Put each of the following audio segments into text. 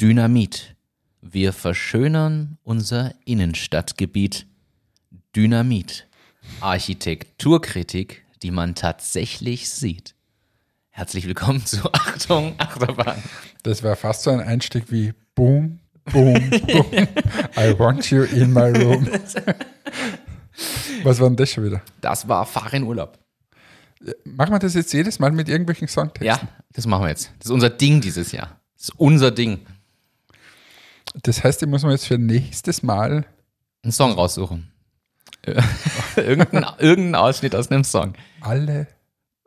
Dynamit. Wir verschönern unser Innenstadtgebiet. Dynamit. Architekturkritik, die man tatsächlich sieht. Herzlich willkommen zu Achtung, Achterbahn. Das war fast so ein Einstieg wie Boom, Boom, Boom. I want you in my room. Was war denn das schon wieder? Das war Fahr in Urlaub. Machen wir das jetzt jedes Mal mit irgendwelchen Songtexten? Ja, das machen wir jetzt. Das ist unser Ding dieses Jahr. Das ist unser Ding. Das heißt, ich muss mir jetzt für nächstes Mal Einen Song raussuchen. irgendein, irgendein Ausschnitt aus einem Song. alle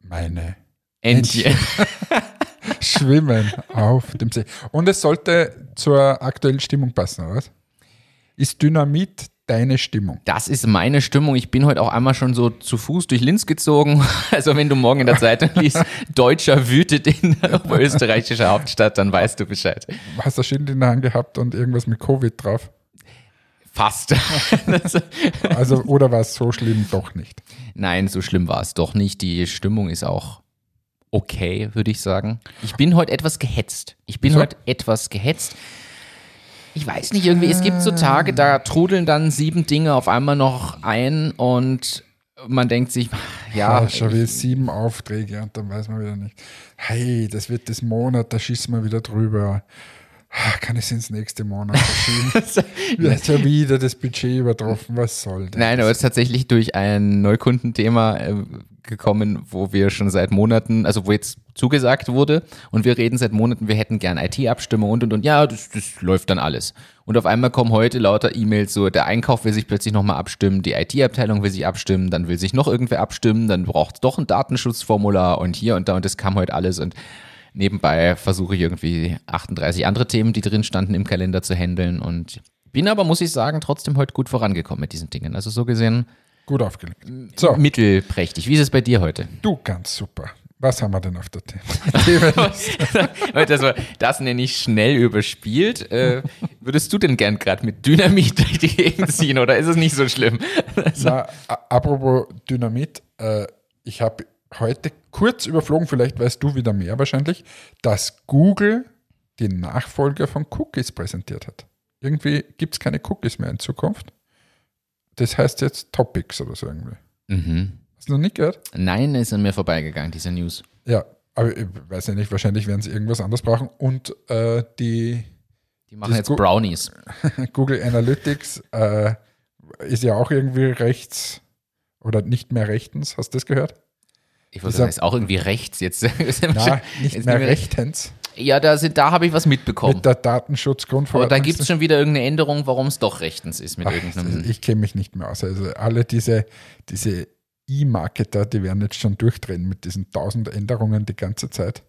meine Entchen. schwimmen auf dem See. Und es sollte zur aktuellen Stimmung passen, oder was? Ist Dynamit deine Stimmung? Das ist meine Stimmung. Ich bin heute auch einmal schon so zu Fuß durch Linz gezogen. Also wenn du morgen in der Zeitung liest, Deutscher wütet in der österreichischen Hauptstadt, dann weißt du Bescheid. Hast du Schild in der Hand gehabt und irgendwas mit Covid drauf? Fast. Also, oder war es so schlimm doch nicht? Nein, so schlimm war es doch nicht. Die Stimmung ist auch okay, würde ich sagen. Ich bin heute etwas gehetzt. Ich bin Wieso? heute etwas gehetzt. Ich weiß nicht, irgendwie, es gibt so Tage, da trudeln dann sieben Dinge auf einmal noch ein und man denkt sich, ja, Ah, schon wieder sieben Aufträge und dann weiß man wieder nicht. Hey, das wird das Monat, da schießen wir wieder drüber. Ah, Kann ich es ins nächste Monat verschieben? Wird ja wieder das Budget übertroffen, was soll das? Nein, aber es ist tatsächlich durch ein Neukundenthema äh, gekommen, wo wir schon seit Monaten, also wo jetzt zugesagt wurde und wir reden seit Monaten, wir hätten gern IT-Abstimmung und und und ja, das, das läuft dann alles. Und auf einmal kommen heute lauter E-Mails so, der Einkauf will sich plötzlich nochmal abstimmen, die IT-Abteilung will sich abstimmen, dann will sich noch irgendwer abstimmen, dann braucht es doch ein Datenschutzformular und hier und da und das kam heute alles und nebenbei versuche ich irgendwie 38 andere Themen, die drin standen im Kalender zu handeln und bin aber, muss ich sagen, trotzdem heute gut vorangekommen mit diesen Dingen. Also so gesehen Gut aufgelegt. So, mittelprächtig. Wie ist es bei dir heute? du ganz super. Was haben wir denn auf der The Themenliste? das, war, das nenne ich schnell überspielt. Äh, würdest du denn gern gerade mit Dynamit durch die Gegend ziehen oder ist es nicht so schlimm? Na, apropos Dynamit, äh, ich habe heute kurz überflogen, vielleicht weißt du wieder mehr wahrscheinlich, dass Google die Nachfolger von Cookies präsentiert hat. Irgendwie gibt es keine Cookies mehr in Zukunft. Das heißt jetzt Topics oder so irgendwie. Mhm. Hast du noch nicht gehört? Nein, ist an mir vorbeigegangen, diese News. Ja, aber ich weiß ja nicht, wahrscheinlich werden sie irgendwas anderes brauchen. Und äh, die Die machen jetzt Gu- Brownies. Google Analytics äh, ist ja auch irgendwie rechts oder nicht mehr rechtens. Hast du das gehört? Ich Dieser- sagen, ist auch irgendwie rechts jetzt. Na, nicht mehr rechtens. Ja, da, sind- da habe ich was mitbekommen. Mit der Aber Datenschutzgrundverordnung. da gibt es schon wieder irgendeine Änderung, warum es doch rechtens ist mit Ach, irgendeinem. ich kenne mich nicht mehr aus. Also alle diese, diese E-Marketer, die werden jetzt schon durchdrehen mit diesen tausend Änderungen die ganze Zeit.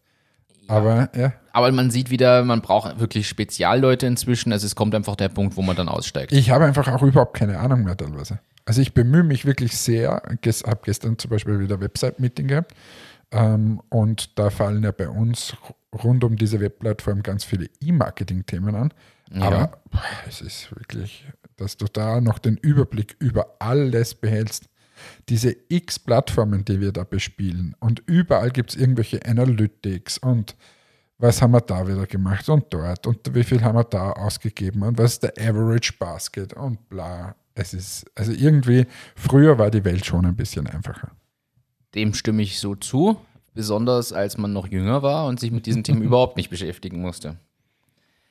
Aber ja, Aber man sieht wieder, man braucht wirklich Spezialleute inzwischen. Also es kommt einfach der Punkt, wo man dann aussteigt. ich habe einfach auch überhaupt keine Ahnung mehr teilweise. Also ich bemühe mich wirklich sehr. Ich habe gestern zum Beispiel wieder Website-Meeting gehabt. Ähm, und da fallen ja bei uns rund um diese Webplattform ganz viele E-Marketing-Themen an. Ja. Aber boah, es ist wirklich, dass du da noch den Überblick über alles behältst. Diese x Plattformen, die wir da bespielen und überall gibt es irgendwelche Analytics und was haben wir da wieder gemacht und dort und wie viel haben wir da ausgegeben und was ist der Average Basket und bla. Es ist, also irgendwie, früher war die Welt schon ein bisschen einfacher. Dem stimme ich so zu. Besonders als man noch jünger war und sich mit diesen Themen überhaupt nicht beschäftigen musste.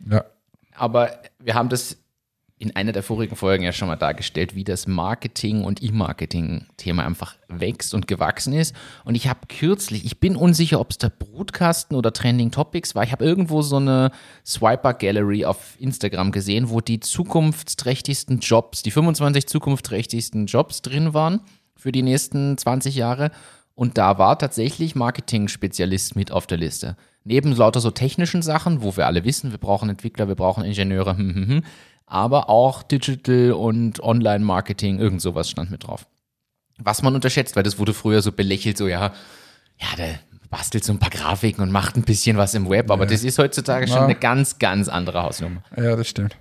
Ja, Aber wir haben das in einer der vorigen Folgen ja schon mal dargestellt, wie das Marketing- und E-Marketing-Thema einfach wächst und gewachsen ist. Und ich habe kürzlich, ich bin unsicher, ob es der Brutkasten oder Trending Topics war, ich habe irgendwo so eine Swiper-Gallery auf Instagram gesehen, wo die zukunftsträchtigsten Jobs, die 25 zukunftsträchtigsten Jobs drin waren für die nächsten 20 Jahre. Und da war tatsächlich Marketing-Spezialist mit auf der Liste. Neben lauter so technischen Sachen, wo wir alle wissen, wir brauchen Entwickler, wir brauchen Ingenieure, hm, hm, hm, aber auch Digital und Online-Marketing, irgend sowas stand mit drauf. Was man unterschätzt, weil das wurde früher so belächelt, so ja, ja, der bastelt so ein paar Grafiken und macht ein bisschen was im Web, aber das ist heutzutage schon Ja. eine ganz, ganz andere Hausnummer. ja, das stimmt.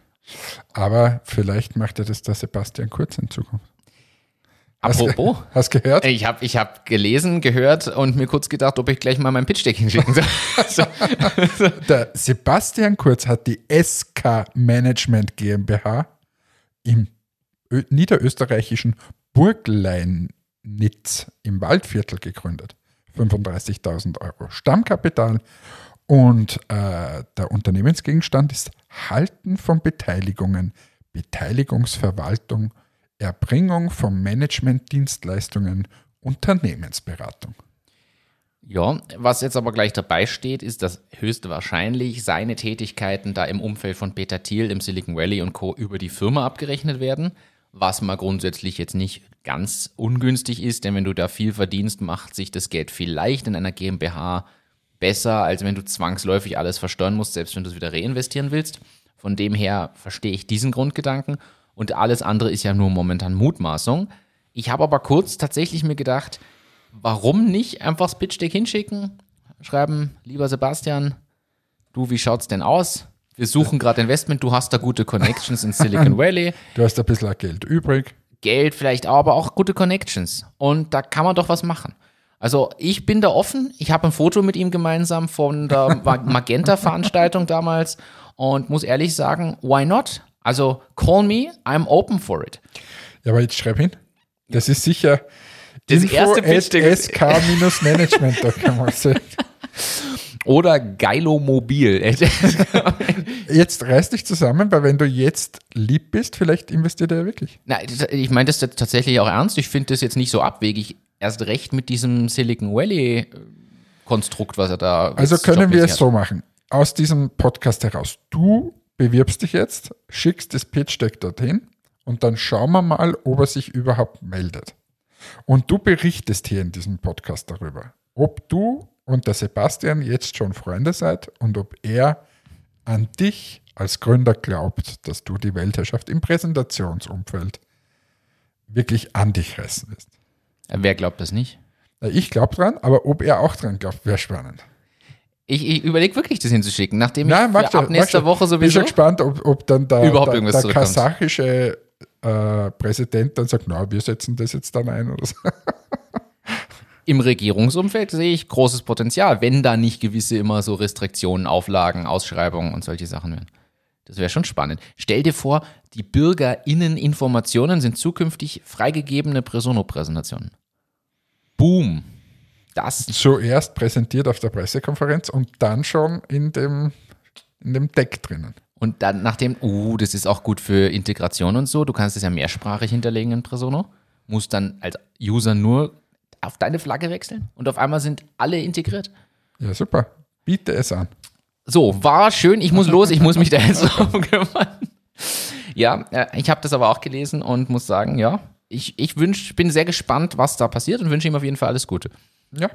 Aber vielleicht macht ja das der Sebastian Kurz in Zukunft. Apropos. Hast gehört? Ich habe ich hab gelesen, gehört und mir kurz gedacht, ob ich gleich mal mein Pitch-Deck hinschicken soll. Also, Der Sebastian Kurz hat die SK Management GmbH im niederösterreichischen Burgleinitz im Waldviertel gegründet. 35.000 Euro Stammkapital und äh, der Unternehmensgegenstand ist Halten von Beteiligungen, Beteiligungsverwaltung, Erbringung von Managementdienstleistungen, Unternehmensberatung. ja, was jetzt aber gleich dabei steht, ist, dass höchstwahrscheinlich seine Tätigkeiten da im Umfeld von Peter Thiel im Silicon Valley und Co. über die Firma abgerechnet werden, was mal grundsätzlich jetzt nicht ganz ungünstig ist, denn wenn du da viel verdienst, macht sich das Geld vielleicht in einer GmbH besser, als wenn du zwangsläufig alles versteuern musst, selbst wenn du es wieder reinvestieren willst. Von dem her verstehe ich diesen Grundgedanken und alles andere ist ja nur momentan Mutmaßung. Ich habe aber kurz tatsächlich mir gedacht, warum nicht einfach das Pitch Deck hinschicken, schreiben, lieber Sebastian, du, wie schaut's denn aus? Wir suchen gerade Investment, du hast da gute Connections in Silicon Valley. Du hast ein bisschen Geld übrig. Geld vielleicht auch, aber auch gute Connections. Und da kann man doch was machen. Also ich bin da offen. Ich habe ein Foto mit ihm gemeinsam von der Ma- Magenta-Veranstaltung damals und muss ehrlich sagen, why not? Also call me, I'm open for it. Ja, aber jetzt schreib hin. Das ist sicher Das info erste ist- sk-management. Da kann man sagen. Oder Geilo Mobil. Jetzt reiß dich zusammen, weil wenn du jetzt lieb bist, vielleicht investiert er ja wirklich. Na, ich meine das jetzt tatsächlich auch ernst. Ich finde das jetzt nicht so abwegig. Erst recht mit diesem Silicon Valley Konstrukt, was er da. Also können wir es so machen. Aus diesem Podcast heraus. Du bewirbst dich jetzt, schickst das Pitch-Deck dorthin und dann schauen wir mal, ob er sich überhaupt meldet. Und du berichtest hier in diesem Podcast darüber, ob du und der Sebastian jetzt schon Freunde seid und ob er an dich als Gründer glaubt, dass du die Weltherrschaft im Präsentationsumfeld wirklich an dich reißen wirst. Wer glaubt das nicht? Ich glaube dran, aber ob er auch dran glaubt, wäre spannend. Ich, ich überlege wirklich, das hinzuschicken, nachdem Nein, ich schon, ab mach nächster. Woche Bin sowieso. schon gespannt, ob, ob dann der, Überhaupt der, der kasachische äh, Präsident dann sagt, na, wir setzen das jetzt dann ein oder so. Im Regierungsumfeld sehe ich großes Potenzial, wenn da nicht gewisse immer so Restriktionen, Auflagen, Ausschreibungen und solche Sachen wären. Das wäre schon spannend. Stell dir vor, die BürgerInnen-Informationen sind zukünftig freigegebene Presono-Präsentationen. Boom. Das Zuerst präsentiert auf der Pressekonferenz und dann schon in dem, in dem Deck drinnen. Und dann nachdem, uh, das ist auch gut für Integration und so, du kannst es ja mehrsprachig hinterlegen in Presono, musst dann als User nur auf deine Flagge wechseln und auf einmal sind alle integriert. Ja, super. Biete es an. So, war schön, ich muss los, ich muss mich da jetzt drum kümmern. Ja, äh, ich habe das aber auch gelesen und muss sagen, ja, ich, ich wünsch, bin sehr gespannt, was da passiert und wünsche ihm auf jeden Fall alles Gute. Ja.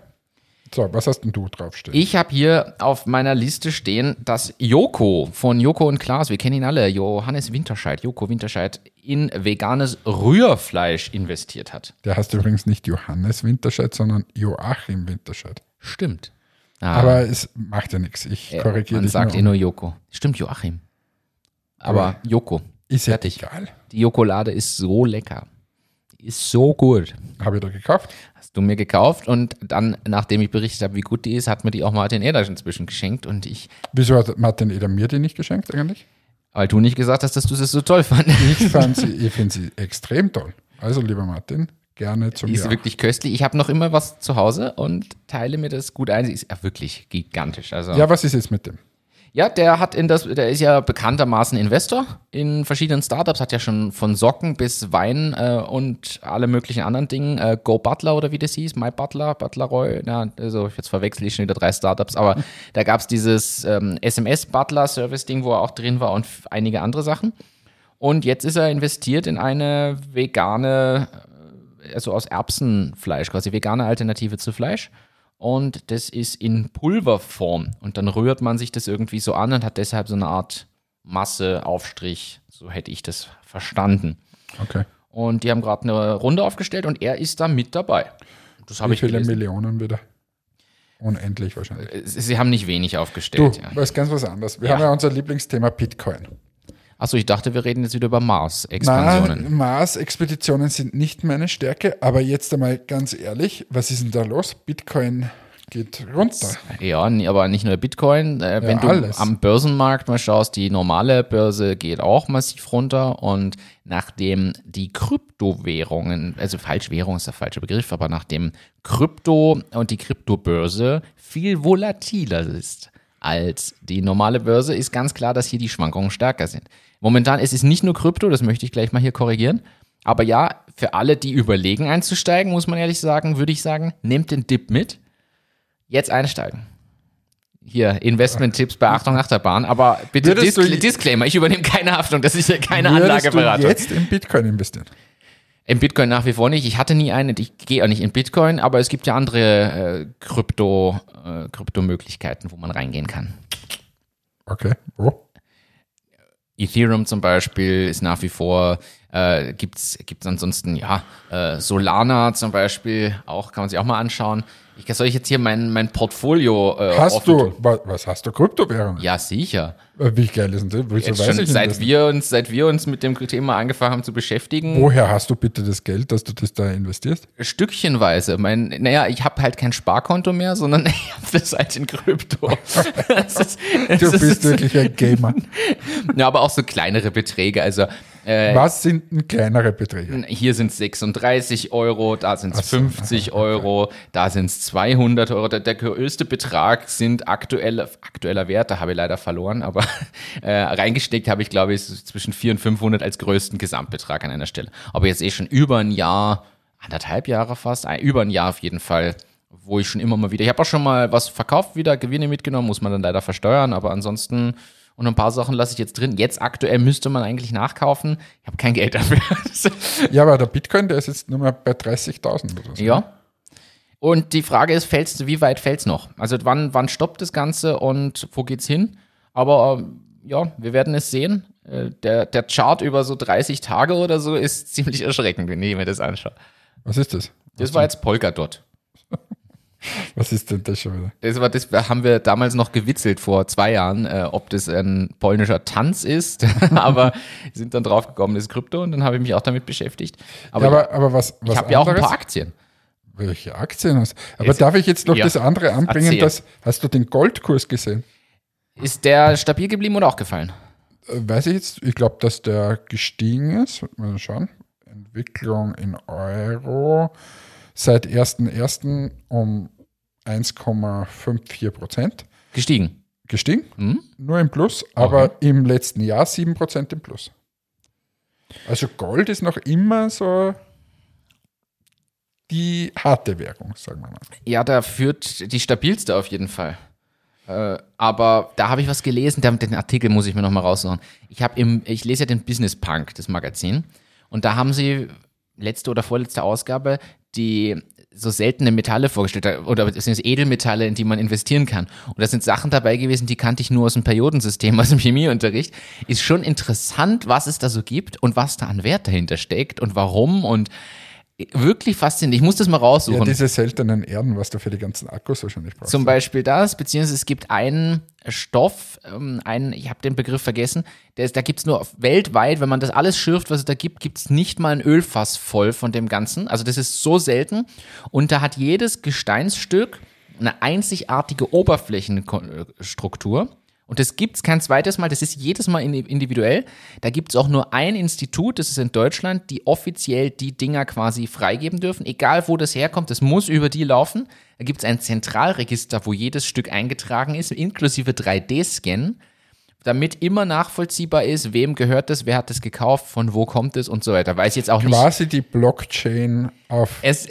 So, was hast denn du draufstehen? Ich habe hier auf meiner Liste stehen, dass Joko von Joko und Klaas, wir kennen ihn alle, Johannes Winterscheid, Joko Winterscheid, in veganes Rührfleisch investiert hat. Der heißt übrigens nicht Johannes Winterscheid, sondern Joachim Winterscheid. Stimmt. Ah, Aber es macht ja nichts. Ich äh, korrigiere man dich sagt nur eh nur Joko. Stimmt, Joachim. Aber, Aber- Joko. Ist ja fertig. egal. Die Jokolade ist so lecker. Die ist so gut. Habe ich da gekauft? Hast du mir gekauft und dann, nachdem ich berichtet habe, wie gut die ist, hat mir die auch Martin Eder inzwischen geschenkt und ich, Wieso hat Martin Eder mir die nicht geschenkt eigentlich? weil du nicht gesagt hast, dass du das so toll fandest. Ich, fand sie, ich finde sie extrem toll. Also, lieber Martin, gerne zu Die ist wirklich köstlich. Ich habe noch immer was zu Hause und teile mir das gut ein. Sie ist ja wirklich gigantisch. Also Ja, was ist jetzt mit dem? Ja, der hat in das, der ist ja bekanntermaßen Investor in verschiedenen Startups, hat ja schon von Socken bis Wein äh, und alle möglichen anderen Dingen. Äh, Go Butler oder wie das hieß, My Butler, Butler Roy, ja, also jetzt verwechsel ich schon wieder drei Startups, aber da gab's dieses ähm, SMS-Butler-Service-Ding, wo er auch drin war und einige andere Sachen. Und jetzt ist er investiert in eine vegane, äh, also aus Erbsenfleisch, quasi vegane Alternative zu Fleisch. Und das ist in Pulverform. Und dann rührt man sich das irgendwie so an und hat deshalb so eine Art Masse, Aufstrich. So hätte ich das verstanden. Okay. Und die haben gerade eine Runde aufgestellt und er ist da mit dabei. Das habe Wie ich viele gelesen. Millionen wieder? Unendlich wahrscheinlich. Sie haben nicht wenig Du, aufgestellt. ja. was ganz was anderes. Wir Ja. haben ja unser Lieblingsthema Bitcoin. Achso, ich dachte, wir reden jetzt wieder über Mars-Expansionen. Mars-Expeditionen sind nicht meine Stärke, aber jetzt einmal ganz ehrlich, was ist denn da los? Bitcoin geht runter. Ja, aber nicht nur Bitcoin. Äh, wenn du alles. am Börsenmarkt mal schaust, die normale Börse geht auch massiv runter und nachdem die Kryptowährungen, also Falschwährung ist der falsche Begriff, aber nachdem Krypto und die Kryptobörse viel volatiler ist als die normale Börse, ist ganz klar, dass hier die Schwankungen stärker sind. Momentan ist es nicht nur Krypto, das möchte ich gleich mal hier korrigieren. Aber ja, für alle, die überlegen einzusteigen, muss man ehrlich sagen, würde ich sagen, nehmt den Dip mit. Jetzt einsteigen. Hier, Investment-Tipps bei Achtung Achterbahn, aber bitte Würdest du- Dis Disclaimer, ich übernehme keine Haftung, das ist ja keine Anlageberatung. du jetzt in Bitcoin investieren? In Bitcoin nach wie vor nicht. Ich hatte nie einen, ich gehe auch nicht in Bitcoin, aber es gibt ja andere äh, Krypto, äh, Kryptomöglichkeiten, wo man reingehen kann. Okay, wo? Ethereum zum Beispiel ist nach wie vor, äh, gibt's gibt's ansonsten, ja, äh, Solana zum Beispiel, auch kann man sich auch mal anschauen. Ich soll ich jetzt hier mein, mein Portfolio äh, Hast du, was hast du, Kryptowährungen? Ja, sicher. Wie geil ist denn das? Jetzt schon, seit das nicht? wir uns, seit wir uns mit dem Thema angefangen haben zu beschäftigen, Woher hast du bitte das Geld, dass du das da investierst? stückchenweise. Mein, naja, ich habe halt kein Sparkonto mehr, sondern ich habe das halt in Krypto. ist, Du ist- bist wirklich ein Gamer. ja, aber auch so kleinere Beträge. Also äh, Was sind denn kleinere Beträge? hier sind es 36 Euro, da sind es so, 50 Euro, da sind es 200 Euro. Der, der größte Betrag sind aktuelle, aktueller Wert, da habe ich leider verloren, aber äh, reingesteckt habe ich, glaube ich, zwischen 400 und 500 als größten Gesamtbetrag an einer Stelle. Aber jetzt eh schon über ein Jahr, anderthalb Jahre fast, über ein Jahr auf jeden Fall, wo ich schon immer mal wieder, ich habe auch schon mal was verkauft, wieder Gewinne mitgenommen, muss man dann leider versteuern, aber ansonsten und ein paar Sachen lasse ich jetzt drin. Jetzt aktuell müsste man eigentlich nachkaufen. Ich habe kein Geld dafür. Ja, aber der Bitcoin, der ist jetzt nur mal bei 30.000 oder so. Ja. Und die Frage ist, fällt's, wie weit fällt's noch? Also wann, wann stoppt das Ganze und wo geht's hin? Aber ähm, ja, wir werden es sehen. Äh, Der, der Chart über so 30 Tage oder so ist ziemlich erschreckend, wenn ich mir das anschaue. Was ist das? Das war jetzt Polkadot. Was ist denn das schon wieder? Das, war, das haben wir damals noch gewitzelt vor zwei Jahren, äh, ob das ein polnischer Tanz ist. Aber sind dann drauf gekommen, das ist Krypto und dann habe ich mich auch damit beschäftigt. Aber, Ja, aber, aber was, was ich habe ja auch ein paar Aktien. Welche Aktien hast Aber Jetzt- darf ich jetzt noch ja. das andere anbringen? Dass, hast du den Goldkurs gesehen? Ist der stabil geblieben oder auch gefallen? Äh, Weiß ich jetzt, ich glaube, dass der gestiegen ist. Mal schauen. Entwicklung in Euro seit 1.1. um 1,54 Prozent Gestiegen. gestiegen. Hm? Nur im Plus, aber im letzten Jahr 7 Prozent im Plus. Also Gold ist noch immer so die harte Währung, sagen wir mal. Ja, da führt die stabilste auf jeden Fall. Äh, aber da habe ich was gelesen, den, Artikel muss ich mir nochmal raussuchen. Ich, im, ich lese ja den Business Punk, das Magazin, und da haben sie letzte oder vorletzte Ausgabe die so seltene Metalle vorgestellt, oder beziehungsweise Edelmetalle, in die man investieren kann. Und da sind Sachen dabei gewesen, die kannte ich nur aus dem Periodensystem, aus dem Chemieunterricht. Ist schon interessant, was es da so gibt und was da an Wert dahinter steckt und warum und wirklich faszinierend. Ich muss das mal raussuchen. Ja, diese seltenen Erden, was du für die ganzen Akkus wahrscheinlich brauchst. Zum Beispiel das, beziehungsweise es gibt einen Stoff, ähm, einen, ich habe den Begriff vergessen, der ist, da gibt es nur weltweit, wenn man das alles schürft, was es da gibt, gibt es nicht mal ein Ölfass voll von dem Ganzen. Also das ist so selten. Und da hat jedes Gesteinsstück eine einzigartige Oberflächenstruktur. Und das gibt es kein zweites Mal, das ist jedes Mal indi- individuell. Da gibt es auch nur ein Institut, das ist in Deutschland, die offiziell die Dinger quasi freigeben dürfen. Egal wo das herkommt, das muss über die laufen. Da gibt es ein Zentralregister, wo jedes Stück eingetragen ist, inklusive 3D-Scan, damit immer nachvollziehbar ist, wem gehört das, wer hat das gekauft, von wo kommt es und so weiter. Weiß jetzt auch nicht. Quasi die Blockchain auf. Es,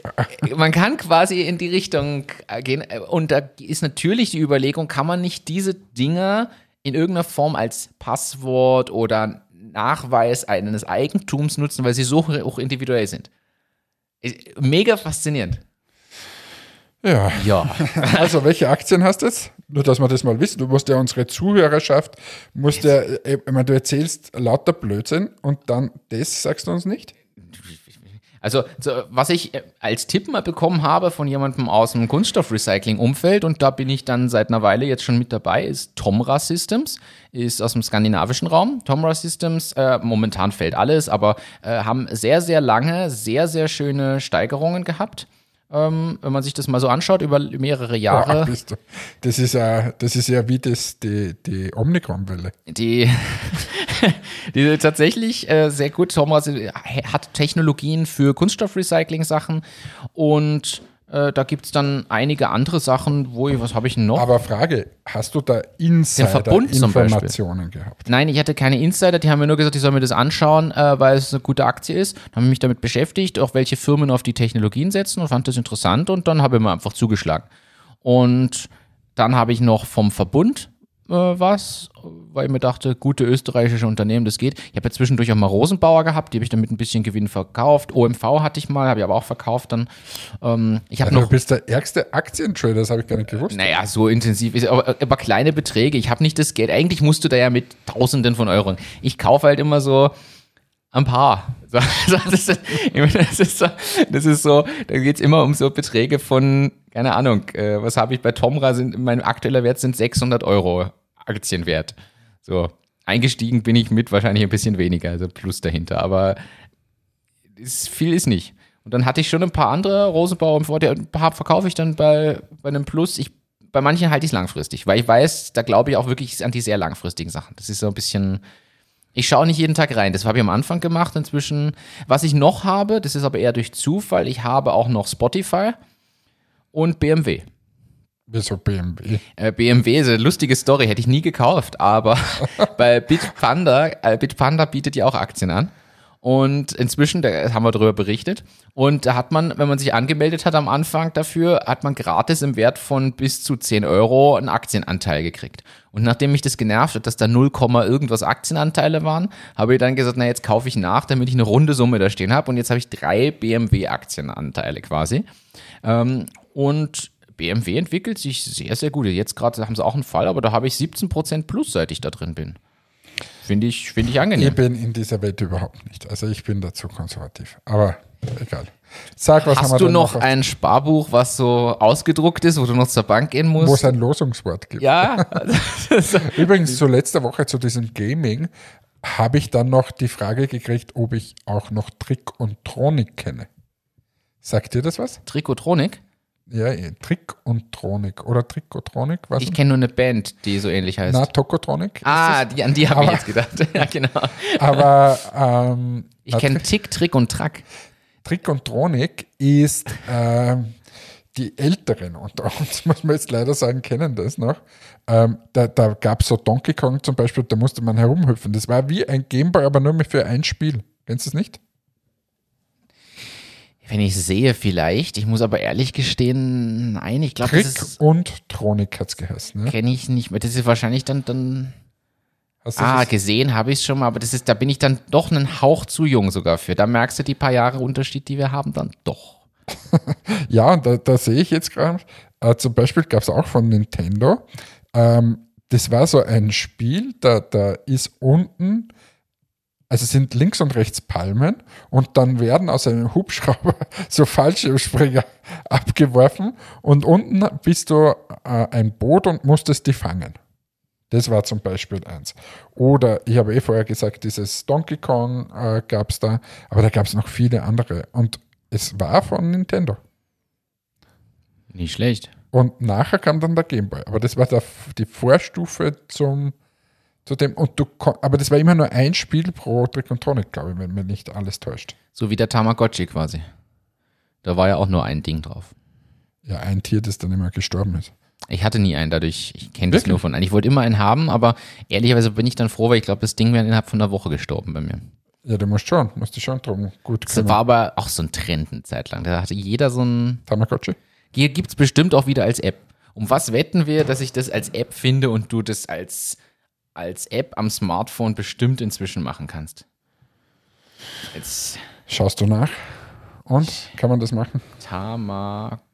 man kann quasi in die Richtung gehen. Und da ist natürlich die Überlegung, kann man nicht diese Dinger in irgendeiner Form als Passwort oder Nachweis eines Eigentums nutzen, weil sie so hoch individuell sind. Mega faszinierend. Ja. Ja. Also, welche Aktien hast du jetzt? Nur, dass wir das mal wissen. Du musst ja unsere Zuhörerschaft, musst ja, äh, ich meine, du erzählst lauter Blödsinn und dann das sagst du uns nicht? Also, so, was ich äh, als Tipp mal bekommen habe von jemandem aus dem Kunststoffrecycling-Umfeld, und da bin ich dann seit einer Weile jetzt schon mit dabei, ist Tomra Systems, ist aus dem skandinavischen Raum. Tomra Systems, äh, momentan fällt alles, aber äh, haben sehr, sehr lange, sehr, sehr schöne Steigerungen gehabt. Ähm, wenn man sich das mal so anschaut, über mehrere Jahre. Du- das, ist ja, das ist ja wie das, die, die Omnicron-Welle. die, die tatsächlich äh, sehr gut. Thomas äh, hat Technologien für Kunststoffrecycling-Sachen und äh, da gibt es dann einige andere Sachen, wo ich, was habe ich noch? Aber Frage, hast du da. Insider-Informationen gehabt? Nein, ich hatte keine Insider, die haben mir nur gesagt, ich soll mir das anschauen, äh, weil es eine gute Aktie ist. Dann habe ich mich damit beschäftigt, auch welche Firmen auf die Technologien setzen und fand das interessant und dann habe ich mir einfach zugeschlagen. Und dann habe ich noch vom Verbund äh, was, weil ich mir dachte, gute österreichische Unternehmen, das geht. Ich habe ja zwischendurch auch mal Rosenbauer gehabt, die habe ich dann mit ein bisschen Gewinn verkauft. OMV hatte ich mal, habe ich aber auch verkauft dann. Ähm, ich habe Also, noch du bist der ärgste Aktientrader, das habe ich gar nicht gewusst. naja, so intensiv ist, aber, aber kleine Beträge. Ich habe nicht das Geld. Eigentlich musst du da ja mit Tausenden von Euro. Ich kaufe halt immer so ein paar. Das, ist, das, ist so, da geht's immer um so Beträge von, keine Ahnung, äh, was habe ich bei Tomra, sind, mein aktueller Wert sind 600 Euro Aktienwert. So, eingestiegen bin ich mit wahrscheinlich ein bisschen weniger, also plus dahinter, aber ist, viel ist nicht. Und dann hatte ich schon ein paar andere Rosenbauer im Vorteil, ein paar verkaufe ich dann bei, bei einem Plus. Ich, bei manchen halte ich es langfristig, weil ich weiß, da glaube ich auch wirklich an die sehr langfristigen Sachen. Das ist so ein bisschen, ich schaue nicht jeden Tag rein. Das habe ich am Anfang gemacht. Inzwischen, was ich noch habe, das ist aber eher durch Zufall, ich habe auch noch Spotify und BMW. Wieso BMW? Äh, BMW ist eine lustige Story, hätte ich nie gekauft, aber bei Bitpanda, äh, Bitpanda bietet ja auch Aktien an. Und inzwischen, da haben wir darüber berichtet. Und da hat man, wenn man sich angemeldet hat am Anfang dafür, hat man gratis im Wert von bis zu 10 Euro einen Aktienanteil gekriegt. Und nachdem mich das genervt hat, dass da 0, irgendwas Aktienanteile waren, habe ich dann gesagt, na jetzt kaufe ich nach, damit ich eine runde Summe da stehen habe. Und jetzt habe ich drei BMW-Aktienanteile quasi. Ähm, und BMW entwickelt sich sehr, sehr gut. Jetzt gerade haben sie auch einen Fall, aber da habe ich 17% plus, seit ich da drin bin. Finde ich, finde ich Ich angenehm. bin in dieser Welt überhaupt nicht. Also ich bin dazu konservativ. Aber egal. Sag, was haben wir Hast du noch auf- ein Sparbuch, was so ausgedruckt ist, wo du noch zur Bank gehen wo musst? es ein Losungswort gibt. ja, Übrigens, zu letzter Woche zu diesem Gaming habe ich dann noch die Frage gekriegt, ob ich auch noch Trick und Tronik kenne. Sagt dir das was? Trikotronik. Ja, eh, Trick und Tronik oder Trikotronik, was? Ich kenne nur eine Band, die so ähnlich heißt. Na, Tokotronik. ah, die, an die habe ich jetzt gedacht. ja, genau. Aber ähm, Ich kenne Tick, Trick und Track. Trick und Tronik ist ähm, die Älteren unter uns, muss man jetzt leider sagen, kennen das noch. Ähm, da da gab es so Donkey Kong zum Beispiel, da musste man herumhüpfen. Das war wie ein Gameboy, aber nur für ein Spiel. Kennst du es nicht? Wenn ich sehe, vielleicht. Ich muss aber ehrlich gestehen, nein, ich glaube, das ist- und Tronik hat es geheißen. Ne? kenne ich nicht mehr. Das ist wahrscheinlich dann, dann Ah, gesehen habe ich es schon mal, aber das ist, da bin ich dann doch einen Hauch zu jung sogar für. Da merkst du die paar Jahre Unterschied, die wir haben, dann doch. Ja, und da, da sehe ich jetzt gerade, äh, zum Beispiel gab es auch von Nintendo, ähm, das war so ein Spiel, da, da ist unten, also sind links und rechts Palmen und dann werden aus einem Hubschrauber so Fallschirmspringer abgeworfen und unten bist du äh, ein Boot und musstest die fangen. Das war zum Beispiel eins. Oder ich habe eh vorher gesagt, dieses Donkey Kong äh, gab es da, aber da gab es noch viele andere. Und es war von Nintendo. Nicht schlecht. Und nachher kam dann der Gameboy. Aber das war der, die Vorstufe zum, zu dem. Und du, aber das war immer nur ein Spiel pro Trick und Tronic, glaube ich, wenn mir nicht alles täuscht. So wie der Tamagotchi quasi. Da war ja auch nur ein Ding drauf. Ja, ein Tier, das dann immer gestorben ist. Ich hatte nie einen, dadurch, ich kenne das nur von einem. Ich wollte immer einen haben, aber ehrlicherweise bin ich dann froh, weil ich glaube, das Ding wäre innerhalb von einer Woche gestorben bei mir. Ja, du musst schon, musst dich schon drum gut Das kümmern. war aber auch so ein Trend eine Zeit lang. Da hatte jeder so ein. Tamagotchi? Hier gibt es bestimmt auch wieder als App. Um was wetten wir, dass ich das als App finde und du das als, als App am Smartphone bestimmt inzwischen machen kannst? Jetzt Schaust du nach? Und kann man das machen? Tamagotchi.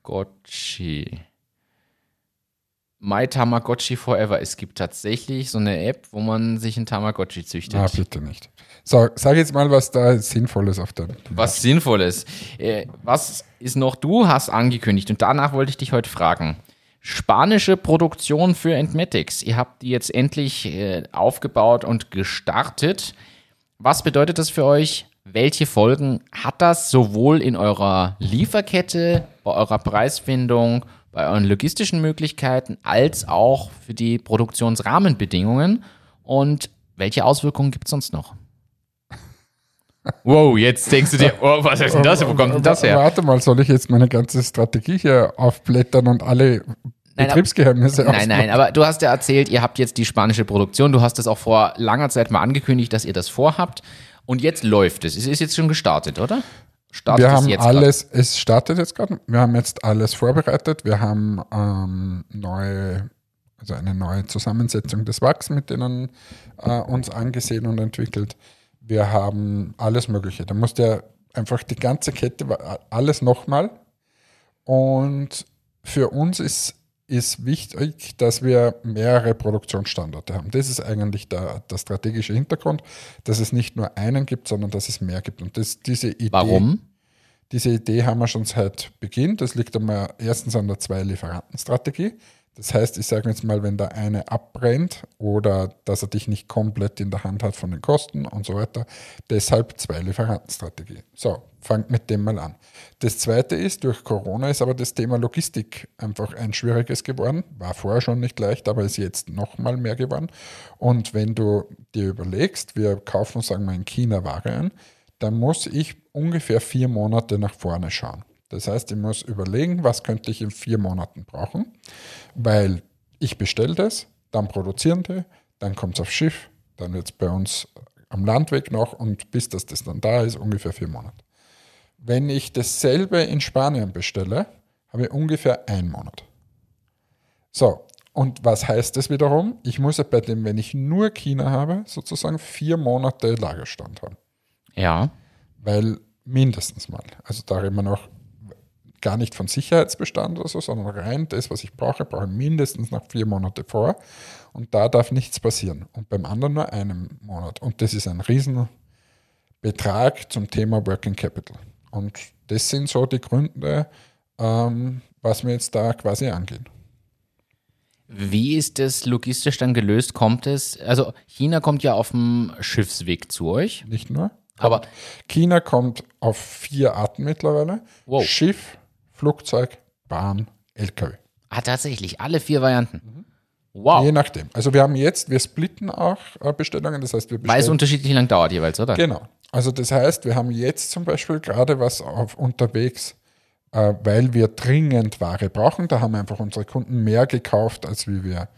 My Tamagotchi Forever. Es gibt tatsächlich so eine App, wo man sich ein Tamagotchi züchtet. Ah, bitte nicht. So, sag jetzt mal, was da Sinnvolles auf der. Was Sinnvolles. Äh, was ist noch? Du hast angekündigt und danach wollte ich dich heute fragen. Spanische Produktion für Entmatics. Ihr habt die jetzt endlich äh, aufgebaut und gestartet. Was bedeutet das für euch? Welche Folgen hat das sowohl in eurer Lieferkette, bei eurer Preisfindung, bei euren logistischen Möglichkeiten, als auch für die Produktionsrahmenbedingungen? Und welche Auswirkungen gibt es sonst noch? Wow, jetzt denkst du dir, oh, was ist denn das? Wo kommt denn das her? Warte mal, soll ich jetzt meine ganze Strategie hier aufblättern und alle Nein, Betriebsgeheimnisse Nein, nein, aber du hast ja erzählt, ihr habt jetzt die spanische Produktion. Du hast das auch vor langer Zeit mal angekündigt, dass ihr das vorhabt. Und jetzt läuft es. Es ist jetzt schon gestartet, oder? Startet wir haben jetzt alles, grad? es startet jetzt gerade. Wir haben jetzt alles vorbereitet. Wir haben ähm, neue, also eine neue Zusammensetzung des Wachs mit denen äh, uns angesehen und entwickelt wir haben alles Mögliche. Da musst du einfach die ganze Kette, alles nochmal. Und für uns ist, ist wichtig, dass wir mehrere Produktionsstandorte haben. Das ist eigentlich der, der strategische Hintergrund, dass es nicht nur einen gibt, sondern dass es mehr gibt. Und das, diese Idee, Warum? Diese Idee haben wir schon seit Beginn. Das liegt einmal erstens an der Zwei-Lieferanten-Strategie. Das heißt, ich sage jetzt mal, wenn der eine abbrennt oder dass er dich nicht komplett in der Hand hat von den Kosten und so weiter, deshalb zwei Lieferantenstrategie. So, fangt mit dem mal an. Das zweite ist, durch Corona ist aber das Thema Logistik einfach ein schwieriges geworden. War vorher schon nicht leicht, aber ist jetzt noch mal mehr geworden. Und wenn du dir überlegst, wir kaufen, sagen wir, in China Ware ein, dann muss ich ungefähr vier Monate nach vorne schauen. Das heißt, ich muss überlegen, was könnte ich in vier Monaten brauchen, weil ich bestelle das, dann produzieren die, dann kommt es aufs Schiff, dann wird es bei uns am Landweg noch und bis das, das dann da ist, ungefähr vier Monate. Wenn ich dasselbe in Spanien bestelle, habe ich ungefähr einen Monat. So, und was heißt das wiederum? Ich muss ja bei dem, wenn ich nur China habe, sozusagen vier Monate Lagerstand haben. Ja. Weil mindestens mal. Also da reden wir noch gar nicht von Sicherheitsbestand oder so, sondern rein das, was ich brauche, brauche ich mindestens nach vier Monate vor. Und da darf nichts passieren. Und beim anderen nur einen Monat. Und das ist ein Riesenbetrag zum Thema Working Capital. Und das sind so die Gründe, ähm, was wir jetzt da quasi angehen. Wie ist das logistisch dann gelöst? Kommt es, also China kommt ja auf dem Schiffsweg zu euch. Nicht nur. Aber China kommt auf vier Arten mittlerweile. Wow. Schiff, Flugzeug, Bahn, LKW. Ah, tatsächlich, alle vier Varianten. Mhm. Wow. Je nachdem. Also wir haben jetzt, wir splitten auch äh, Bestellungen, das heißt, wir bestellen. Weil es unterschiedlich lang dauert jeweils, oder? Genau. Also das heißt, wir haben jetzt zum Beispiel gerade was auf unterwegs, äh, weil wir dringend Ware brauchen. Da haben einfach unsere Kunden mehr gekauft, als wie wir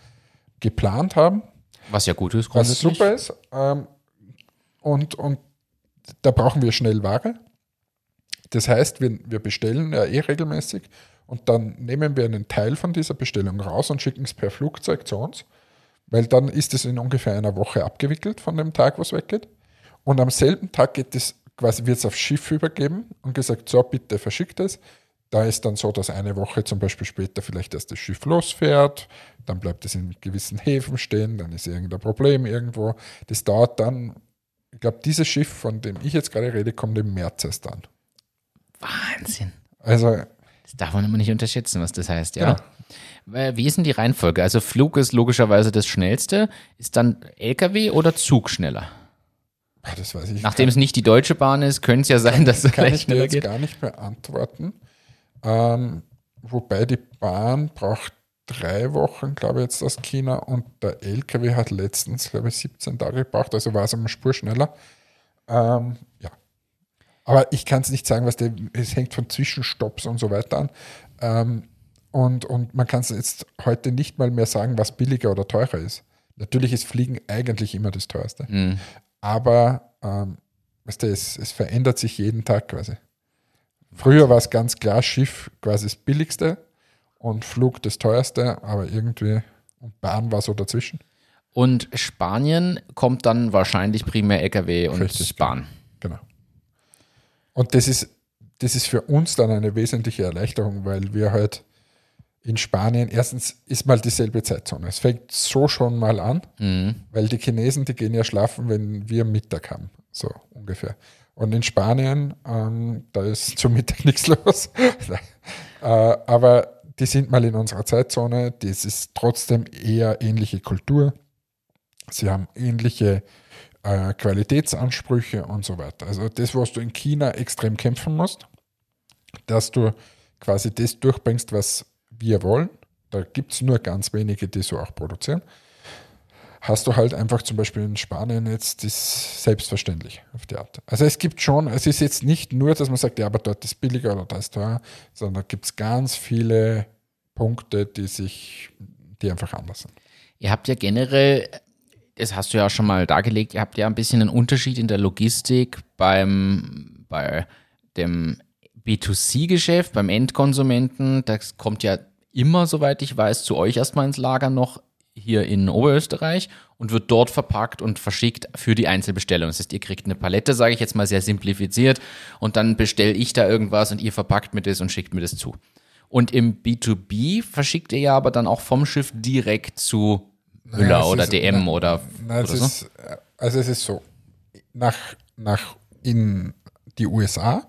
geplant haben. Was ja gut ist, Was super ist. Ähm, und, und da brauchen wir schnell Ware. Das heißt, wir, wir bestellen ja eh regelmäßig und dann nehmen wir einen Teil von dieser Bestellung raus und schicken es per Flugzeug zu uns, weil dann ist es in ungefähr einer Woche abgewickelt von dem Tag, wo es weggeht. Und am selben Tag geht es quasi wird es aufs Schiff übergeben und gesagt, so bitte verschickt es. Da ist dann so, dass eine Woche zum Beispiel später vielleicht erst das Schiff losfährt, dann bleibt es in gewissen Häfen stehen, dann ist irgendein Problem irgendwo. Das dauert dann, ich glaube, dieses Schiff, von dem ich jetzt gerade rede, kommt im März erst an. Wahnsinn. Also. Das darf man immer nicht unterschätzen, was das heißt, ja. ja. Wie ist denn die Reihenfolge? Also Flug ist logischerweise das schnellste. Ist dann LKW oder Zug schneller? Das weiß ich. Nachdem es nicht die Deutsche Bahn ist, könnte es ja sein, dass es vielleicht schneller geht. Kann ich jetzt gar nicht beantworten. Ähm, wobei die Bahn braucht drei Wochen, glaube ich, jetzt aus China und der LKW hat letztens, glaube ich, 17 Tage gebraucht, also war es eine Spur schneller. Ähm, aber ich kann es nicht sagen, was der, es hängt von Zwischenstopps und so weiter an. Ähm, und, und man kann es jetzt heute nicht mal mehr sagen, was billiger oder teurer ist. Natürlich ist Fliegen eigentlich immer das teuerste. Mhm. Aber ähm, weißt du, es, es verändert sich jeden Tag quasi. Früher war es ganz klar, Schiff quasi das billigste und Flug das teuerste, aber irgendwie und Bahn war so dazwischen. Und Spanien kommt dann wahrscheinlich primär LKW und Richtig, Bahn. Genau. Und das ist, das ist für uns dann eine wesentliche Erleichterung, weil wir halt in Spanien, erstens ist mal dieselbe Zeitzone. Es fängt so schon mal an, Mhm. weil die Chinesen, die gehen ja schlafen, wenn wir Mittag haben. So ungefähr. Und in Spanien, ähm, da ist zum Mittag nichts los. äh, aber die sind mal in unserer Zeitzone. Das ist trotzdem eher ähnliche Kultur. Sie haben ähnliche äh, Qualitätsansprüche und so weiter. Also das, was du in China extrem kämpfen musst, dass du quasi das durchbringst, was wir wollen. Da gibt es nur ganz wenige, die so auch produzieren. Hast du halt einfach zum Beispiel in Spanien jetzt das selbstverständlich auf die Art. Also es gibt schon, es ist jetzt nicht nur, dass man sagt, ja, aber dort ist billiger oder da ist teuer, sondern da gibt es ganz viele Punkte, die sich, die einfach anders sind. Ihr habt ja generell, das hast du ja auch schon mal dargelegt, ihr habt ja ein bisschen einen Unterschied in der Logistik beim, bei dem B2C-Geschäft, beim Endkonsumenten. Das kommt ja immer, soweit ich weiß, zu euch erstmal ins Lager noch hier in Oberösterreich und wird dort verpackt und verschickt für die Einzelbestellung. Das heißt, ihr kriegt eine Palette, sage ich jetzt mal sehr simplifiziert, und dann bestelle ich da irgendwas und ihr verpackt mir das und schickt mir das zu. Und im B2B verschickt ihr ja aber dann auch vom Schiff direkt zu Müller Naja, oder ist- DM na- oder, es oder so. ist, also es ist so, nach, nach in die USA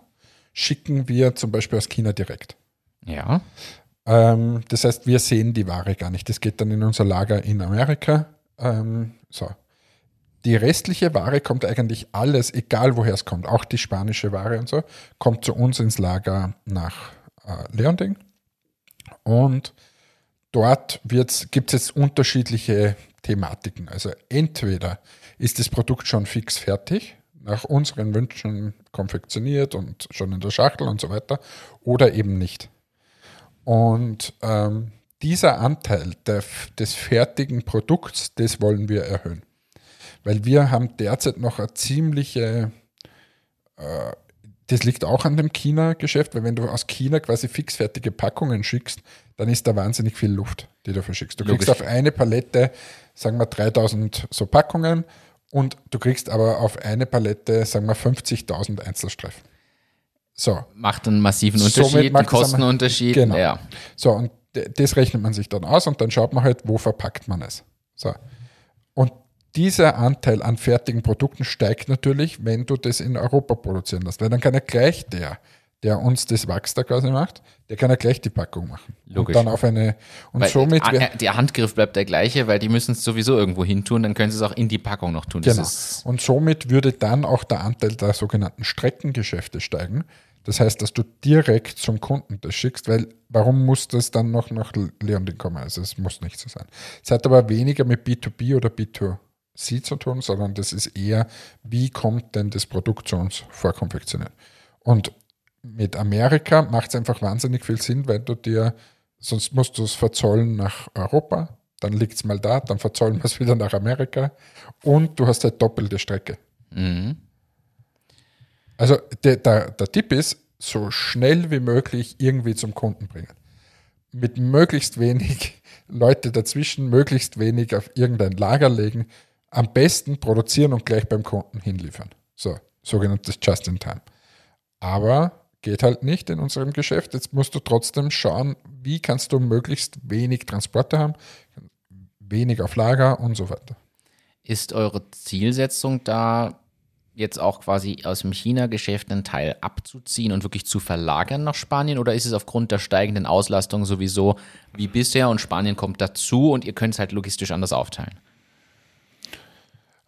schicken wir zum Beispiel aus China direkt. Ja. Ähm, das heißt, wir sehen die Ware gar nicht. Das geht dann in unser Lager in Amerika. Ähm, so. Die restliche Ware kommt eigentlich alles, egal woher es kommt, auch die spanische Ware und so, kommt zu uns ins Lager nach äh, Leonding. Und dort gibt es jetzt unterschiedliche Thematiken. Also entweder ist das Produkt schon fix fertig, nach unseren Wünschen konfektioniert und schon in der Schachtel und so weiter, oder eben nicht. Und ähm, dieser Anteil der, des fertigen Produkts, das wollen wir erhöhen. Weil wir haben derzeit noch eine ziemliche, äh, das liegt auch an dem China-Geschäft, weil wenn du aus China quasi fixfertige Packungen schickst, dann ist da wahnsinnig viel Luft, die du verschickst. Du kriegst Logisch. auf eine Palette, sagen wir 3000 so Packungen und du kriegst aber auf eine Palette, sagen wir 50.000 Einzelstreifen. So, Macht einen massiven Unterschied, einen Kostenunterschied. Genau. Ja. So, und das rechnet man sich dann aus und dann schaut man halt, wo verpackt man es. So. Und dieser Anteil an fertigen Produkten steigt natürlich, wenn du das in Europa produzieren lässt. Weil dann kann er gleich der, der uns das Wachs da quasi macht, der kann ja gleich die Packung machen. Logisch. Und dann auf eine, und Weil somit, wär- äh, der Handgriff bleibt der gleiche, weil die müssen es sowieso irgendwo hin tun, dann können sie es auch in die Packung noch tun. Das Genau. ist, Und somit würde dann auch der Anteil der sogenannten Streckengeschäfte steigen. Das heißt, dass du direkt zum Kunden das schickst, weil warum muss das dann noch nach Leonding kommen? Also es muss nicht so sein. Es hat aber weniger mit B2B oder B2C zu tun, sondern das ist eher, wie kommt denn das Produkt zu uns vorkonfektioniert? Und mit Amerika macht es einfach wahnsinnig viel Sinn, weil du dir, sonst musst du es verzollen nach Europa, dann liegt es mal da, dann verzollen wir es wieder nach Amerika und du hast halt doppelte Strecke. mhm. Also der, der, der Tipp ist, so schnell wie möglich irgendwie zum Kunden bringen. Mit möglichst wenig Leute dazwischen, möglichst wenig auf irgendein Lager legen, am besten produzieren und gleich beim Kunden hinliefern. So, sogenanntes Just in Time. Aber geht halt nicht in unserem Geschäft. Jetzt musst du trotzdem schauen, wie kannst du möglichst wenig Transporte haben, wenig auf Lager und so weiter. Ist eure Zielsetzung da jetzt auch quasi aus dem China-Geschäft einen Teil abzuziehen und wirklich zu verlagern nach Spanien oder ist es aufgrund der steigenden Auslastung sowieso wie bisher und Spanien kommt dazu und ihr könnt es halt logistisch anders aufteilen?